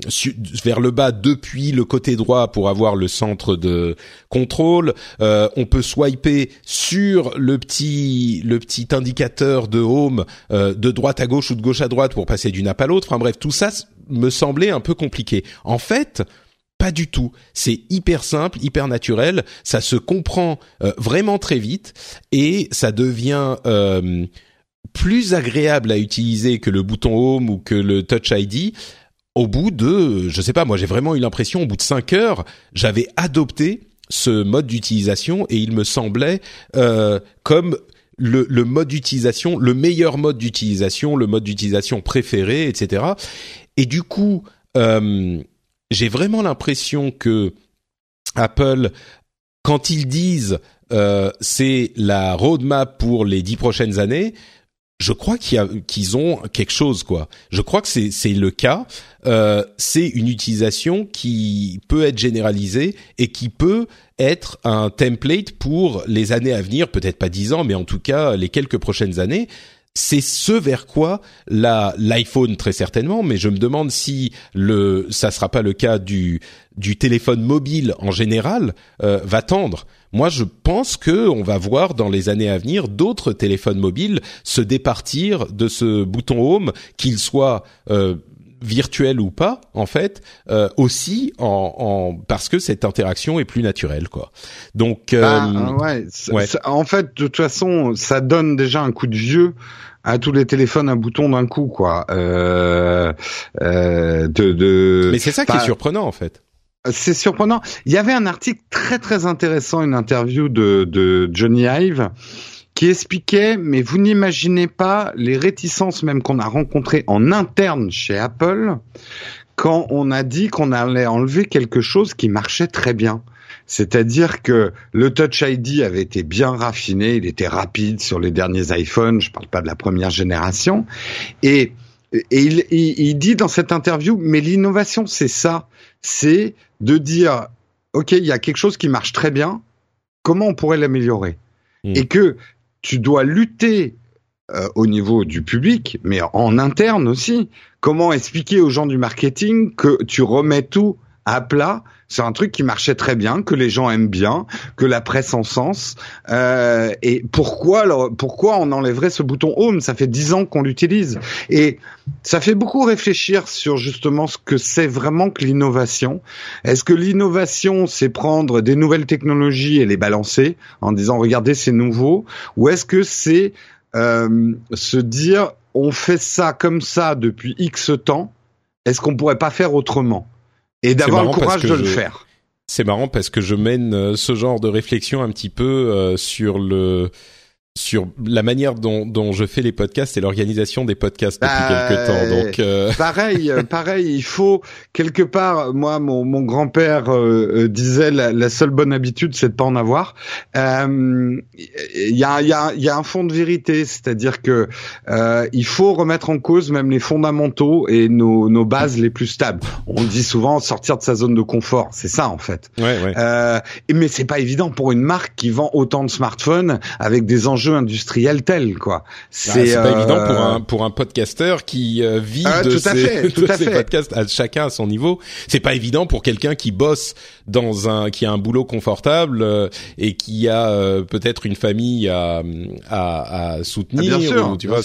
vers le bas depuis le côté droit pour avoir le centre de contrôle. Euh, on peut swiper sur le petit le petit indicateur de home de droite à gauche ou de gauche à droite pour passer d'une app à l'autre. Enfin bref, tout ça me semblait un peu compliqué. En fait, pas du tout. C'est hyper simple, hyper naturel. Ça se comprend euh, vraiment très vite et ça devient euh, plus agréable à utiliser que le bouton Home ou que le Touch ID. Au bout de, je sais pas, moi j'ai vraiment eu l'impression, au bout de cinq heures, j'avais adopté ce mode d'utilisation et il me semblait euh, comme le, mode d'utilisation, le meilleur mode d'utilisation, le mode d'utilisation préféré, etc. Et du coup, euh, j'ai vraiment l'impression que Apple, quand ils disent euh, c'est la roadmap pour les dix prochaines années, je crois qu'ils ont quelque chose quoi. Je crois que c'est le cas. Euh, c'est une utilisation qui peut être généralisée et qui peut être un template pour les années à venir, peut-être pas dix ans, mais en tout cas les quelques prochaines années. C'est ce vers quoi l'iPhone très certainement, mais je me demande si le ça sera pas le cas du du téléphone mobile en général euh, va tendre. Moi, je pense que on va voir dans les années à venir d'autres téléphones mobiles se départir de ce bouton Home, qu'il soit euh, virtuel ou pas, en fait, euh, aussi en, en, parce que cette interaction est plus naturelle, quoi. Donc, euh, bah, ouais, en fait, de toute façon, ça donne déjà un coup de vieux à tous les téléphones un bouton d'un coup, quoi. Euh, euh, de, de, Mais c'est ça qui est surprenant, en fait. C'est surprenant. Il y avait un article très très intéressant, une interview de, de Johnny Ive, qui expliquait, mais vous n'imaginez pas les réticences même qu'on a rencontrées en interne chez Apple quand on a dit qu'on allait enlever quelque chose qui marchait très bien. C'est-à-dire que le Touch ID avait été bien raffiné, il était rapide sur les derniers iPhones, je parle pas de la première génération, et, et il, il dit dans cette interview, mais l'innovation c'est ça, c'est de dire, OK, il y a quelque chose qui marche très bien, comment on pourrait l'améliorer? Hmm. Et que tu dois lutter euh, au niveau du public, mais en interne aussi. Comment expliquer aux gens du marketing que tu remets tout à plat c'est un truc qui marchait très bien, que les gens aiment bien, que la presse en sens. Euh, et pourquoi, alors, pourquoi on enlèverait ce bouton Home? Ça fait dix ans qu'on l'utilise. Et ça fait beaucoup réfléchir sur justement ce que c'est vraiment que l'innovation. Est-ce que l'innovation, c'est prendre des nouvelles technologies et les balancer en disant regardez c'est nouveau, ou est-ce que c'est euh, se dire on fait ça comme ça depuis X temps, est-ce qu'on pourrait pas faire autrement? Et d'avoir le courage de le faire. C'est marrant parce que je mène euh, ce genre de réflexion un petit peu euh, sur le sur la manière dont, dont je fais les podcasts et l'organisation des podcasts depuis bah, quelques temps. Donc euh... *laughs* pareil, euh, pareil, il faut quelque part. Moi, mon, mon grand-père euh, euh, disait la, la, seule bonne habitude, c'est de pas en avoir. Il y a, y, a, y a un fond de vérité, c'est-à-dire que il faut remettre en cause même les fondamentaux et nos, nos bases les plus stables. On dit souvent sortir de sa zone de confort, c'est ça en fait. Ouais, ouais. mais c'est pas évident pour une marque qui vend autant de smartphones avec des enjeux jeu industriel tel quoi. Ah, c'est pas évident pour euh, un pour un podcasteur qui euh, vit ah, de, ses, *laughs* podcasts à chacun à son niveau. C'est pas évident pour quelqu'un qui bosse dans un qui a un boulot confortable euh, et qui a peut-être une famille à à, à soutenir. Ah, bien sûr, tu vois,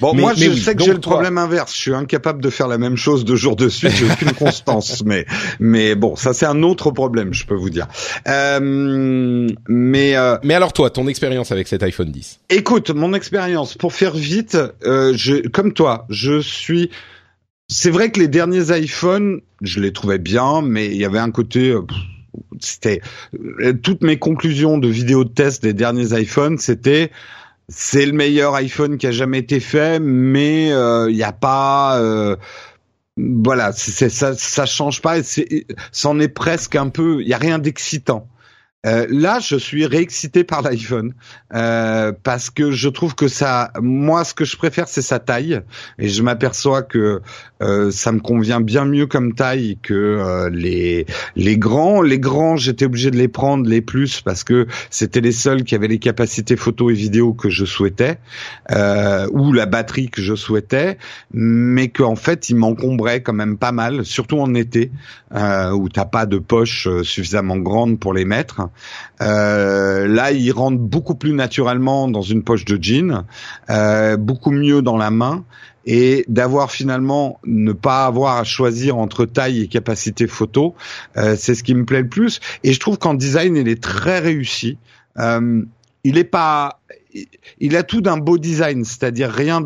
Bon, moi je sais que j'ai le problème inverse. Je suis incapable de faire la même chose deux jours de suite. J'ai aucune constance. Mais mais bon, ça c'est un autre problème, je peux vous dire. Euh, mais mais alors toi, ton expérience avec cette iPhone 10 Écoute, mon expérience, pour faire vite, euh, je, comme toi, je suis... C'est vrai que les derniers iPhones, je les trouvais bien, mais il y avait un côté... Euh, c'était euh, toutes mes conclusions de vidéos de test des derniers iPhones, c'était c'est le meilleur iPhone qui a jamais été fait, mais il n'y a pas voilà, ça, ça change pas. C'en est presque un peu. Il y a rien d'excitant. Euh, là, je suis réexcité par l'iPhone euh, parce que je trouve que ça, moi, ce que je préfère, c'est sa taille, et je m'aperçois que euh, ça me convient bien mieux comme taille que euh, les les grands. Les grands, j'étais obligé de les prendre les plus parce que c'était les seuls qui avaient les capacités photo et vidéo que je souhaitais euh, ou la batterie que je souhaitais, mais qu'en fait, ils m'encombraient quand même pas mal, surtout en été où t'as pas de poche suffisamment grande pour les mettre. Euh, là, ils rentrent beaucoup plus naturellement dans une poche de jean, euh, beaucoup mieux dans la main et d'avoir finalement ne pas avoir à choisir entre taille et capacité photo, euh, c'est ce qui me plaît le plus. Et je trouve qu'en design, il est très réussi. Euh, il est pas, il a tout d'un beau design, c'est-à-dire rien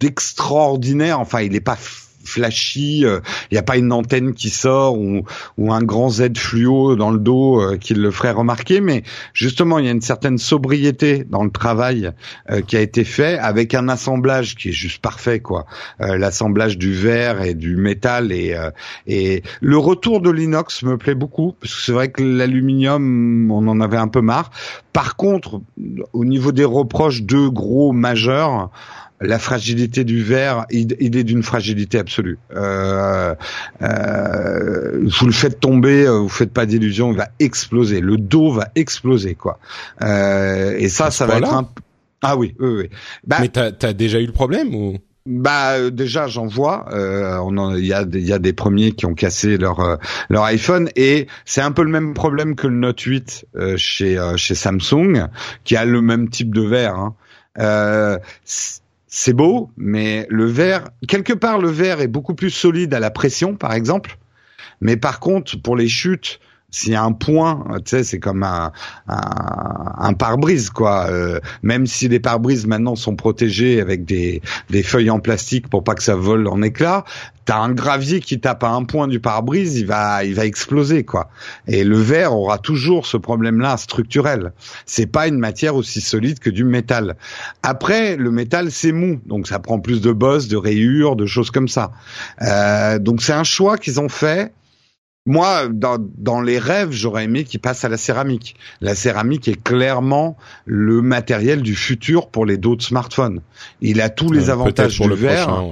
d'extraordinaire. Enfin, il est pas flashy, il euh, n'y a pas une antenne qui sort ou, ou un grand Z fluo dans le dos euh, qui le ferait remarquer, mais justement il y a une certaine sobriété dans le travail euh, qui a été fait avec un assemblage qui est juste parfait quoi, l'assemblage du verre et du métal et et le retour de l'inox me plaît beaucoup parce que c'est vrai que l'aluminium on en avait un peu marre. Par contre, au niveau des reproches, deux gros majeurs. La fragilité du verre, il, est d'une fragilité absolue. Euh, euh, vous le faites tomber, euh, vous faites pas d'illusion, il va exploser. Le dos va exploser, quoi. Euh, et ça, ça va être un. Ah oui, oui, oui. Bah, Mais t'as as déjà eu le problème ou? Bah euh, déjà j'en vois, euh, il y a il y a des premiers qui ont cassé leur euh, leur iPhone et c'est un peu le même problème que le Note 8 euh, chez chez Samsung qui a le même type de verre. Hein. C'est beau, mais le verre quelque part le verre est beaucoup plus solide à la pression par exemple, mais par contre pour les chutes s'il y a un point, tu sais, c'est comme un, un, pare-brise, quoi. Euh, même si les pare-brises maintenant sont protégés avec des, des feuilles en plastique pour pas que ça vole en éclats, t'as un gravier qui tape à un point du pare-brise, il va, il va exploser, quoi. Et le verre aura toujours ce problème-là structurel. C'est pas une matière aussi solide que du métal. Après, le métal c'est mou, donc ça prend plus de bosses, de rayures, de choses comme ça. Euh, donc c'est un choix qu'ils ont fait moi, dans, dans les rêves, j'aurais aimé qu'il passe à la céramique. La céramique est clairement le matériel du futur pour les d'autres smartphones. Il a tous les avantages pour du le verre.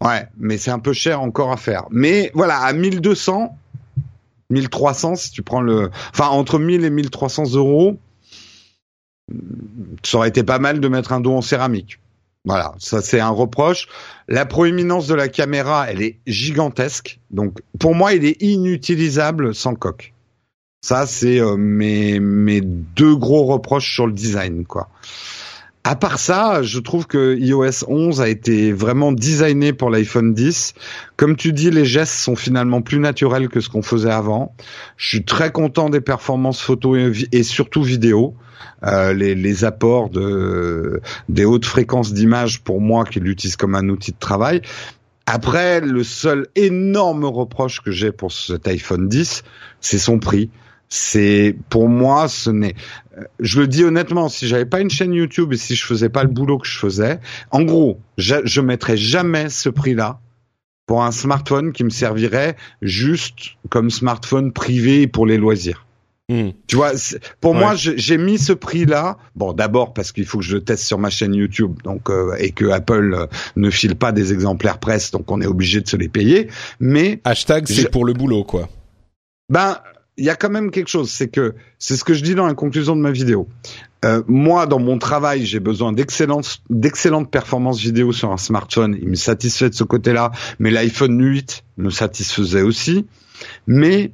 ouais. mais c'est un peu cher encore à faire. Mais voilà, à 1200, 1300, si tu prends le, enfin entre 1000 et 1300 euros, ça aurait été pas mal de mettre un dos en céramique. Voilà, ça c'est un reproche. La proéminence de la caméra, elle est gigantesque. Donc pour moi, il est inutilisable sans coque. Ça c'est euh, mes mes deux gros reproches sur le design quoi. À part ça, je trouve que iOS 11 a été vraiment designé pour l'iPhone 10. Comme tu dis, les gestes sont finalement plus naturels que ce qu'on faisait avant. Je suis très content des performances photo et, surtout vidéo. Euh, les, apports de des hautes fréquences d'image pour moi qui l'utilise comme un outil de travail. Après, le seul énorme reproche que j'ai pour cet iPhone 10, c'est son prix. C'est pour moi, ce n'est. Je le dis honnêtement, si j'avais pas une chaîne YouTube et si je faisais pas le boulot que je faisais, en gros, je, je mettrais jamais ce prix-là pour un smartphone qui me servirait juste comme smartphone privé pour les loisirs. Hmm. Tu vois, pour moi, j'ai mis ce prix-là. Bon, d'abord parce qu'il faut que je le teste sur ma chaîne YouTube, donc euh, et que Apple euh, ne file pas des exemplaires presse, donc on est obligé de se les payer. Mais hashtag c'est pour le boulot, quoi. Ben, il y a quand même quelque chose, c'est que c'est ce que je dis dans la conclusion de ma vidéo. Euh, moi, dans mon travail, j'ai besoin d'excellentes, performances vidéo sur un smartphone. Il me satisfait de ce côté-là, mais l'iPhone 8 me satisfaisait aussi. Mais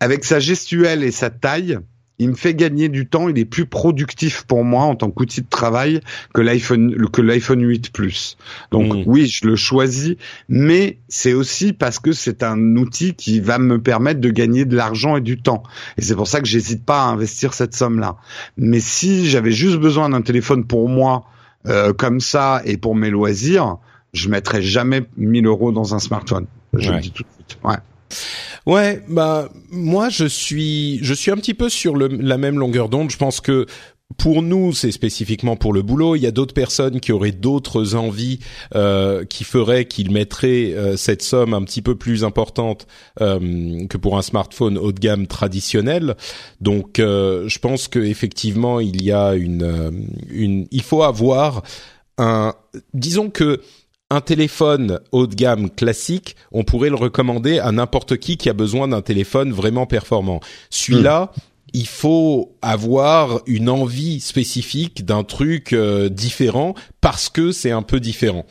avec sa gestuelle et sa taille, il me fait gagner du temps, il est plus productif pour moi en tant qu'outil de travail que l'iPhone que l'iPhone 8 Plus. Donc mm. oui, je le choisis, mais c'est aussi parce que c'est un outil qui va me permettre de gagner de l'argent et du temps. Et c'est pour ça que j'hésite pas à investir cette somme-là. Mais si j'avais juste besoin d'un téléphone pour moi euh, comme ça et pour mes loisirs, je mettrais jamais 1000 euros dans un smartphone. Je le dis tout de suite. Ouais. Ouais, bah moi je suis je suis un petit peu sur le, la même longueur d'onde. Je pense que pour nous, c'est spécifiquement pour le boulot. Il y a d'autres personnes qui auraient d'autres envies, euh, qui feraient, qu'ils mettraient euh, cette somme un petit peu plus importante euh, que pour un smartphone haut de gamme traditionnel. Donc, euh, je pense que effectivement, il y a une, euh, une, il faut avoir un, disons que un téléphone haut de gamme classique, on pourrait le recommander à n'importe qui qui a besoin d'un téléphone vraiment performant. Celui-là, hmm. il faut avoir une envie spécifique d'un truc euh, différent parce que c'est un peu différent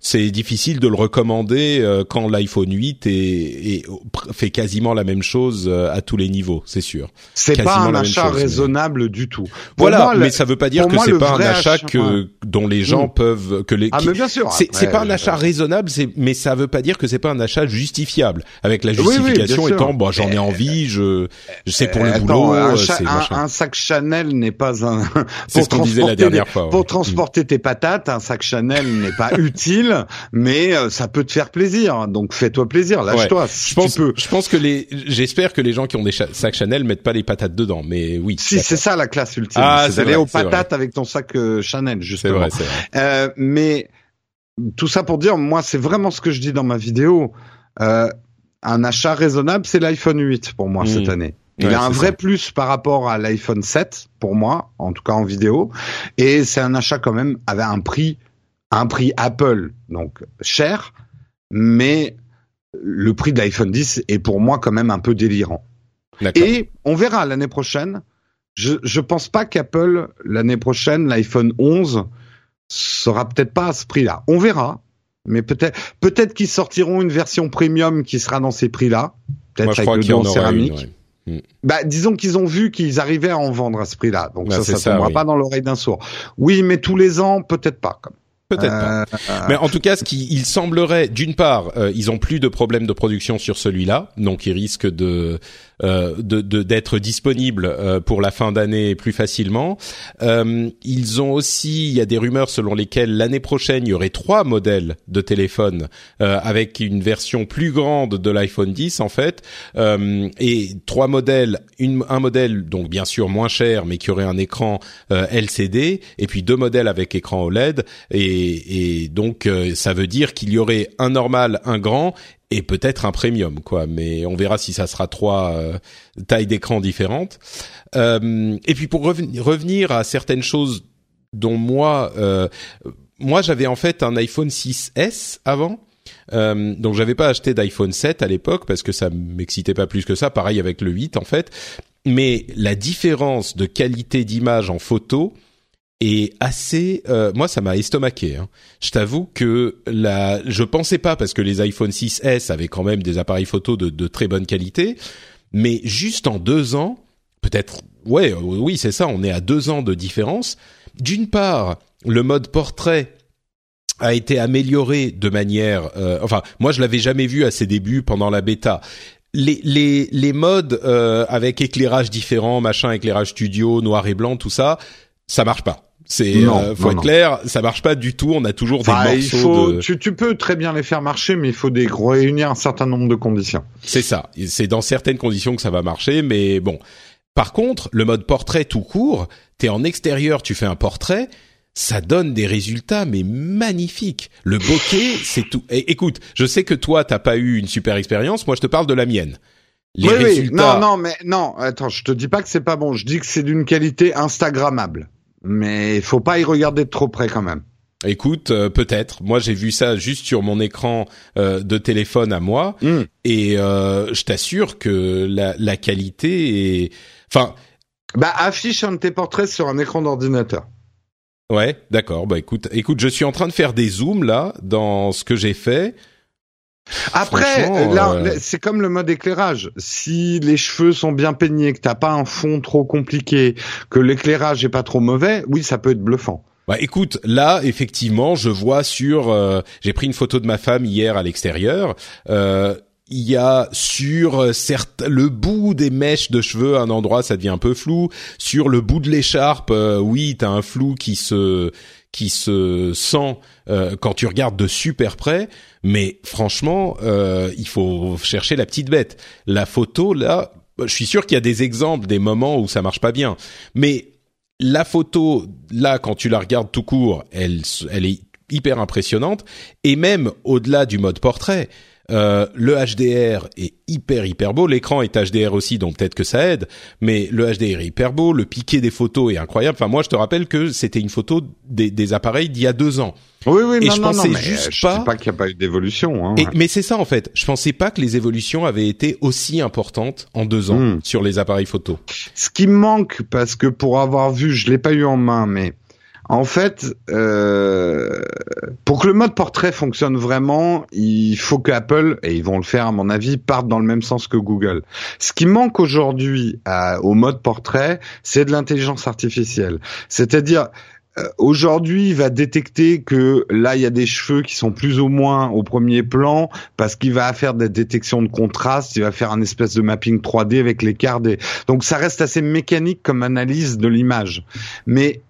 c'est difficile de le recommander euh, quand l'iPhone 8 est, fait quasiment la même chose euh, à tous les niveaux, c'est sûr. C'est pas un achat raisonnable du tout. voilà, mais ça veut pas dire que c'est pas un achat, que dont les gens hmm. peuvent que les. Ah mais bien sûr. C'est pas un achat raisonnable, mais ça veut pas dire que c'est pas un achat justifiable. Avec la justification étant, bon, j'en ai envie, je, je sais pour le euh, boulot. Un, un, sac Chanel n'est pas un. c'est ce qu'on disait la dernière fois. Pour transporter tes patates, un sac Chanel n'est pas *laughs* utile mais euh, ça peut te faire plaisir. Donc fais-toi plaisir, lâche-toi. je pense, je pense que les, j'espère que les gens qui ont des sacs Chanel mettent pas les patates dedans, mais oui. Si c'est ça la classe ultime, ah, c'est d'aller aux patates avec ton sac euh, Chanel justement. Vrai, vrai. Euh, mais tout ça pour dire, moi c'est vraiment ce que je dis dans ma vidéo. Euh, un achat raisonnable, c'est l'iPhone 8 pour moi cette hmm. année. Il a un vrai plus par rapport à l'iPhone 7 pour moi, en tout cas en vidéo, et c'est un achat quand même avec un prix un prix Apple, donc cher, mais le prix de l'iPhone 10 est pour moi quand même un peu délirant. Et on verra l'année prochaine. Je je pense pas qu'Apple l'année prochaine l'iPhone 11 sera peut-être pas à ce prix-là. On verra, mais peut-être peut-être qu'ils sortiront une version premium qui sera dans ces prix-là, peut-être avec le céramique. Hmm. Bah, disons qu'ils ont vu qu'ils arrivaient à en vendre à ce prix-là, donc bah, ça, ça, tombera pas dans l'oreille d'un sourd. Oui, mais tous les ans, peut-être pas. Comme. Peut-être pas. Euh, Mais en tout cas, ce qui il semblerait, d'une part, euh, ils ont plus de problèmes de production sur celui-là, donc ils risquent de euh, de d'être disponibles euh, pour la fin d'année plus facilement. Euh, ils ont aussi, il y a des rumeurs selon lesquelles l'année prochaine il y aurait trois modèles de téléphone avec une version plus grande de l'iPhone 10 en fait, et trois modèles, une, un modèle donc bien sûr moins cher mais qui aurait un écran LCD, et puis deux modèles avec écran OLED, et, et donc ça veut dire qu'il y aurait un normal, un grand et peut-être un premium quoi. Mais on verra si ça sera trois euh, tailles d'écran différentes. Euh, et puis pour revenir à certaines choses dont moi euh, moi j'avais en fait un iPhone 6s avant. Euh, donc j'avais pas acheté d'iPhone 7 à l'époque parce que ça m'excitait pas plus que ça. Pareil avec le 8 en fait. Mais la différence de qualité d'image en photo et assez euh, moi ça m'a estomaqué hein. je t'avoue que la je pensais pas parce que les iPhone 6s avaient quand même des appareils photo de, de très bonne qualité mais juste en deux ans peut-être ouais oui c'est ça on est à deux ans de différence. D'une part le mode portrait a été amélioré de manière euh, enfin moi je l'avais jamais vu à ses débuts pendant la bêta. Les les les modes euh, avec éclairage différent machin éclairage studio noir et blanc tout ça ça marche pas c'est euh, faut être clair, ça marche pas du tout. On a toujours des morceaux de... tu, tu, peux très bien les faire marcher, mais il faut des réunir un certain nombre de conditions. C'est ça. C'est dans certaines conditions que ça va marcher, mais bon. Par contre, le mode portrait tout court, t'es en extérieur, tu fais un portrait, ça donne des résultats mais magnifiques. Le bokeh, c'est tout. Et, écoute, je sais que toi t'as pas eu une super expérience. Moi, je te parle de la mienne. Les oui, résultats... oui, non, non, mais non. Attends, je te dis pas que c'est pas bon. Je dis que c'est d'une qualité instagrammable mais il faut pas y regarder de trop près quand même. Écoute, euh, peut-être. Moi, j'ai vu ça juste sur mon écran euh, de téléphone à moi, hmm. et euh, je t'assure que la, la, qualité est, enfin. Bah, affiche un de tes portraits sur un écran d'ordinateur. Ouais, d'accord. Bah, écoute, écoute, je suis en train de faire des zooms là dans ce que j'ai fait. Après, là, euh, c'est comme le mode éclairage. Si les cheveux sont bien peignés, que t'as pas un fond trop compliqué, que l'éclairage est pas trop mauvais, oui, ça peut être bluffant. Bah écoute, là effectivement, je vois sur, euh, j'ai pris une photo de ma femme hier à l'extérieur. Euh, il y a sur certes le bout des mèches de cheveux un endroit ça devient un peu flou sur le bout de l'écharpe oui t'as un flou qui se qui se sent euh, quand tu regardes de super près, mais franchement, euh, il faut chercher la petite bête. La photo, là, je suis sûr qu'il y a des exemples, des moments où ça marche pas bien, mais la photo, là, quand tu la regardes tout court, elle, elle est hyper impressionnante, et même au-delà du mode portrait, euh, le HDR est hyper hyper beau. L'écran est HDR aussi, donc peut-être que ça aide. Mais le HDR est hyper beau. Le piqué des photos est incroyable. Enfin, moi, je te rappelle que c'était une photo des, des appareils d'il y a deux ans. Oui, oui, et non, je non, pensais non, juste je pas. Sais pas qu'il n'y a pas eu d'évolution. Hein. mais c'est ça en fait. Je pensais pas que les évolutions avaient été aussi importantes en deux ans hmm. sur les appareils photo. Ce qui me manque, parce que pour avoir vu, je l'ai pas eu en main, mais en fait, euh, pour que le mode portrait fonctionne vraiment, il faut que Apple, et ils vont le faire à mon avis, parte dans le même sens que Google. Ce qui manque aujourd'hui au mode portrait, c'est de l'intelligence artificielle. C'est-à-dire, euh, aujourd'hui, il va détecter que là, il y a des cheveux qui sont plus ou moins au premier plan parce qu'il va faire des détections de contraste, il va faire un espèce de mapping 3D avec l'écart des... Donc ça reste assez mécanique comme analyse de l'image. Mais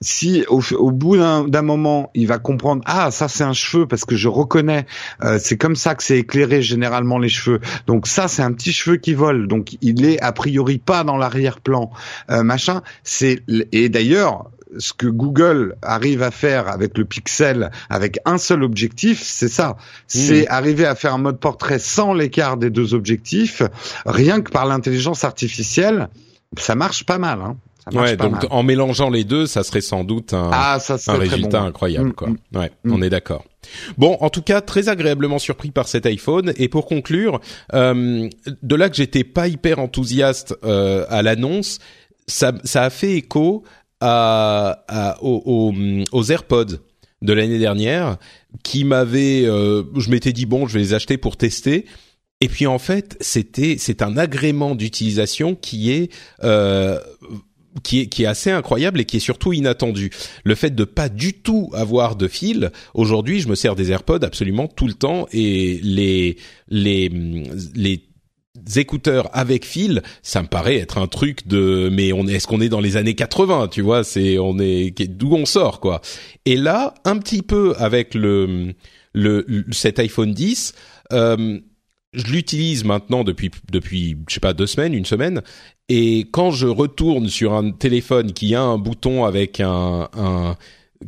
si au, bout d'un moment il va comprendre ah ça c'est un cheveu parce que je reconnais euh, c'est comme ça que c'est éclairé généralement les cheveux donc ça c'est un petit cheveu qui vole donc il est a priori pas dans l'arrière-plan euh, machin c'est et d'ailleurs ce que Google arrive à faire avec le pixel, avec un seul objectif, c'est ça. C'est mmh. arriver à faire un mode portrait sans l'écart des deux objectifs, rien que par l'intelligence artificielle. Ça marche pas mal. Hein Ça marche ouais, pas donc mal. en mélangeant les deux, ça serait sans doute un, Ah, ça un résultat bon. incroyable, Mm, quoi. mm. Ouais, Mm. on est d'accord. Bon, en tout cas, très agréablement surpris par cet iPhone. Et pour conclure, euh, de là que j'étais pas hyper enthousiaste euh, à l'annonce, ça, ça a fait écho à, à- aux, aux, aux AirPods de l'année dernière, qui m'avaient, euh, je m'étais dit bon, je vais les acheter pour tester. Et puis en fait, c'était c'est un agrément d'utilisation qui est euh, qui est qui est assez incroyable et qui est surtout inattendu. Le fait de pas du tout avoir de fil. Aujourd'hui, je me sers des AirPods absolument tout le temps et les les les écouteurs avec fil, ça me paraît être un truc de mais on est est-ce qu'on est dans les années 80, tu vois, c'est on est d'où on sort quoi? Et là, un petit peu avec le le, cet iPhone 10 euh, je l'utilise maintenant depuis depuis je sais pas deux semaines, une semaine, et quand je retourne sur un téléphone qui a un bouton avec un, un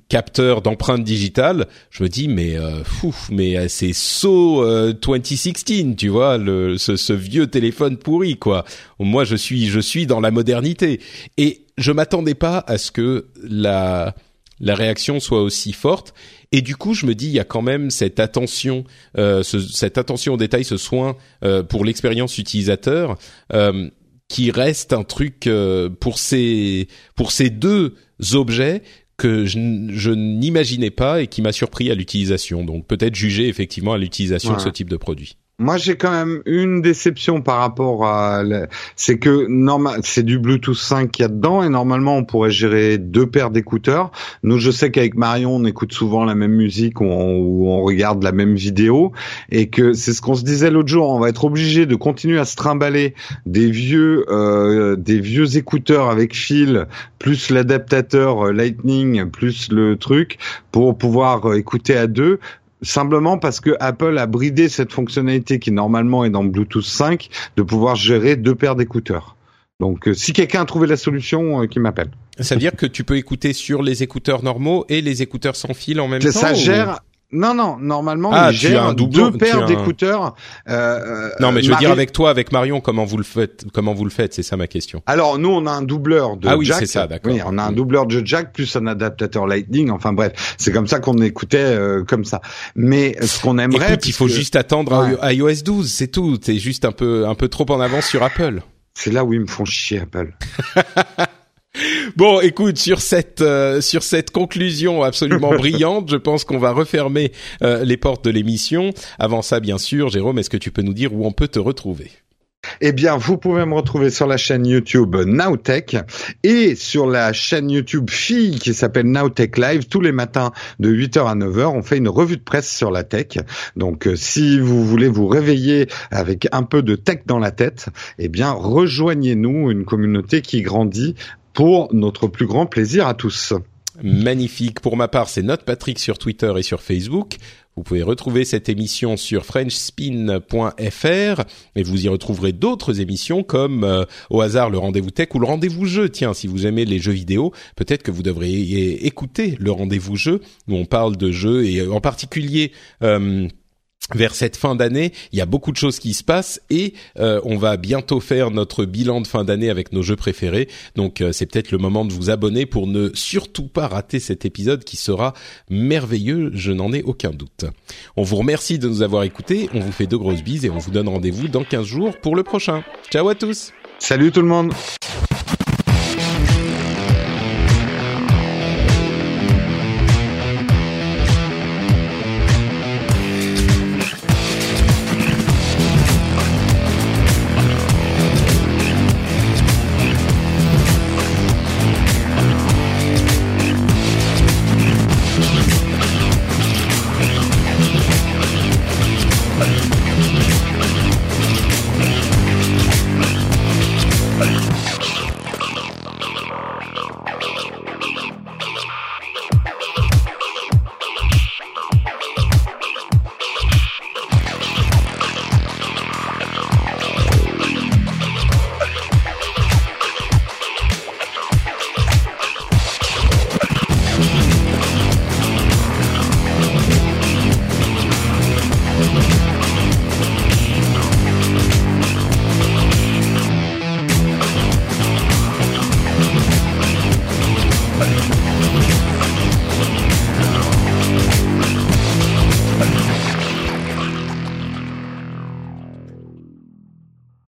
capteur d'empreinte digitale, je me dis mais euh, fou, mais euh, c'est so euh, 2016, tu vois, le, ce, ce vieux téléphone pourri quoi. Moi je suis je suis dans la modernité et je m'attendais pas à ce que la la réaction soit aussi forte. Et du coup, je me dis, il y a quand même cette attention, euh, ce- cette attention au détail, ce soin euh, pour l'expérience utilisateur, euh, qui reste un truc euh, pour ces pour ces deux objets que je, n'imaginais pas et qui m'a surpris à l'utilisation. Donc peut-être juger effectivement à l'utilisation de ce type de produit. Moi, j'ai quand même une déception par rapport à, c'est que normal, c'est du Bluetooth 5 qu'il y a dedans et normalement on pourrait gérer deux paires d'écouteurs. Nous, je sais qu'avec Marion, on écoute souvent la même musique ou on, on regarde la même vidéo et que c'est ce qu'on se disait l'autre jour. On va être obligé de continuer à se trimballer des vieux, euh, des vieux écouteurs avec fil plus l'adaptateur euh, Lightning plus le truc pour pouvoir euh, écouter à deux simplement parce que Apple a bridé cette fonctionnalité qui normalement est dans Bluetooth 5 de pouvoir gérer deux paires d'écouteurs. Donc euh, si quelqu'un a trouvé la solution, euh, qu'il m'appelle. Ça veut dire que tu peux écouter sur les écouteurs normaux et les écouteurs sans fil en même temps. Ça gère non non, normalement Ah, il gère un deux paires un- d'écouteurs. euh, Non, mais je veux Marie- dire avec toi, avec Marion, comment vous le faites Comment vous le faites C'est ça ma question. Alors nous on a un doubleur de Ah oui, jack. c'est ça, d'accord. Oui, on a un Mm. doubleur de jack plus un adaptateur Lightning. Enfin bref, c'est comme ça qu'on écoutait euh, comme ça. Mais ce qu'on aimerait, Écoute, il faut juste attendre Ouais. iOS 12, c'est tout. T'es juste un peu un peu trop en avance sur Apple. c'est là où ils me font chier Apple. *laughs* Bon, écoute, sur cette euh, sur cette conclusion absolument *laughs* brillante, je pense qu'on va refermer euh, les portes de l'émission. Avant ça, bien sûr, Jérôme, est-ce que tu peux nous dire où on peut te retrouver? Eh bien, vous pouvez me retrouver sur la chaîne YouTube Nowtech et sur la chaîne YouTube Fille qui s'appelle Nowtech Live tous les matins de 8h à 9h. On fait une revue de presse sur la tech. Donc, euh, si vous voulez vous réveiller avec un peu de tech dans la tête, eh bien, rejoignez-nous, une communauté qui grandit pour notre plus grand plaisir à tous. Magnifique. Pour ma part, c'est Note Patrick sur Twitter et sur Facebook. Vous pouvez retrouver cette émission sur frenchspin.fr et vous y retrouverez d'autres émissions comme euh, au hasard le rendez-vous tech ou le rendez-vous jeu. Tiens, si vous aimez les jeux vidéo, peut-être que vous devriez écouter le rendez-vous jeu où on parle de jeux et euh, en particulier euh, vers cette fin d'année, il y a beaucoup de choses qui se passent et euh, on va bientôt faire notre bilan de fin d'année avec nos jeux préférés. Donc euh, c'est peut-être le moment de vous abonner pour ne surtout pas rater cet épisode qui sera merveilleux, je n'en ai aucun doute. On vous remercie de nous avoir écoutés, on vous fait de grosses bises et on vous donne rendez-vous dans 15 jours pour le prochain. Ciao à tous Salut tout le monde!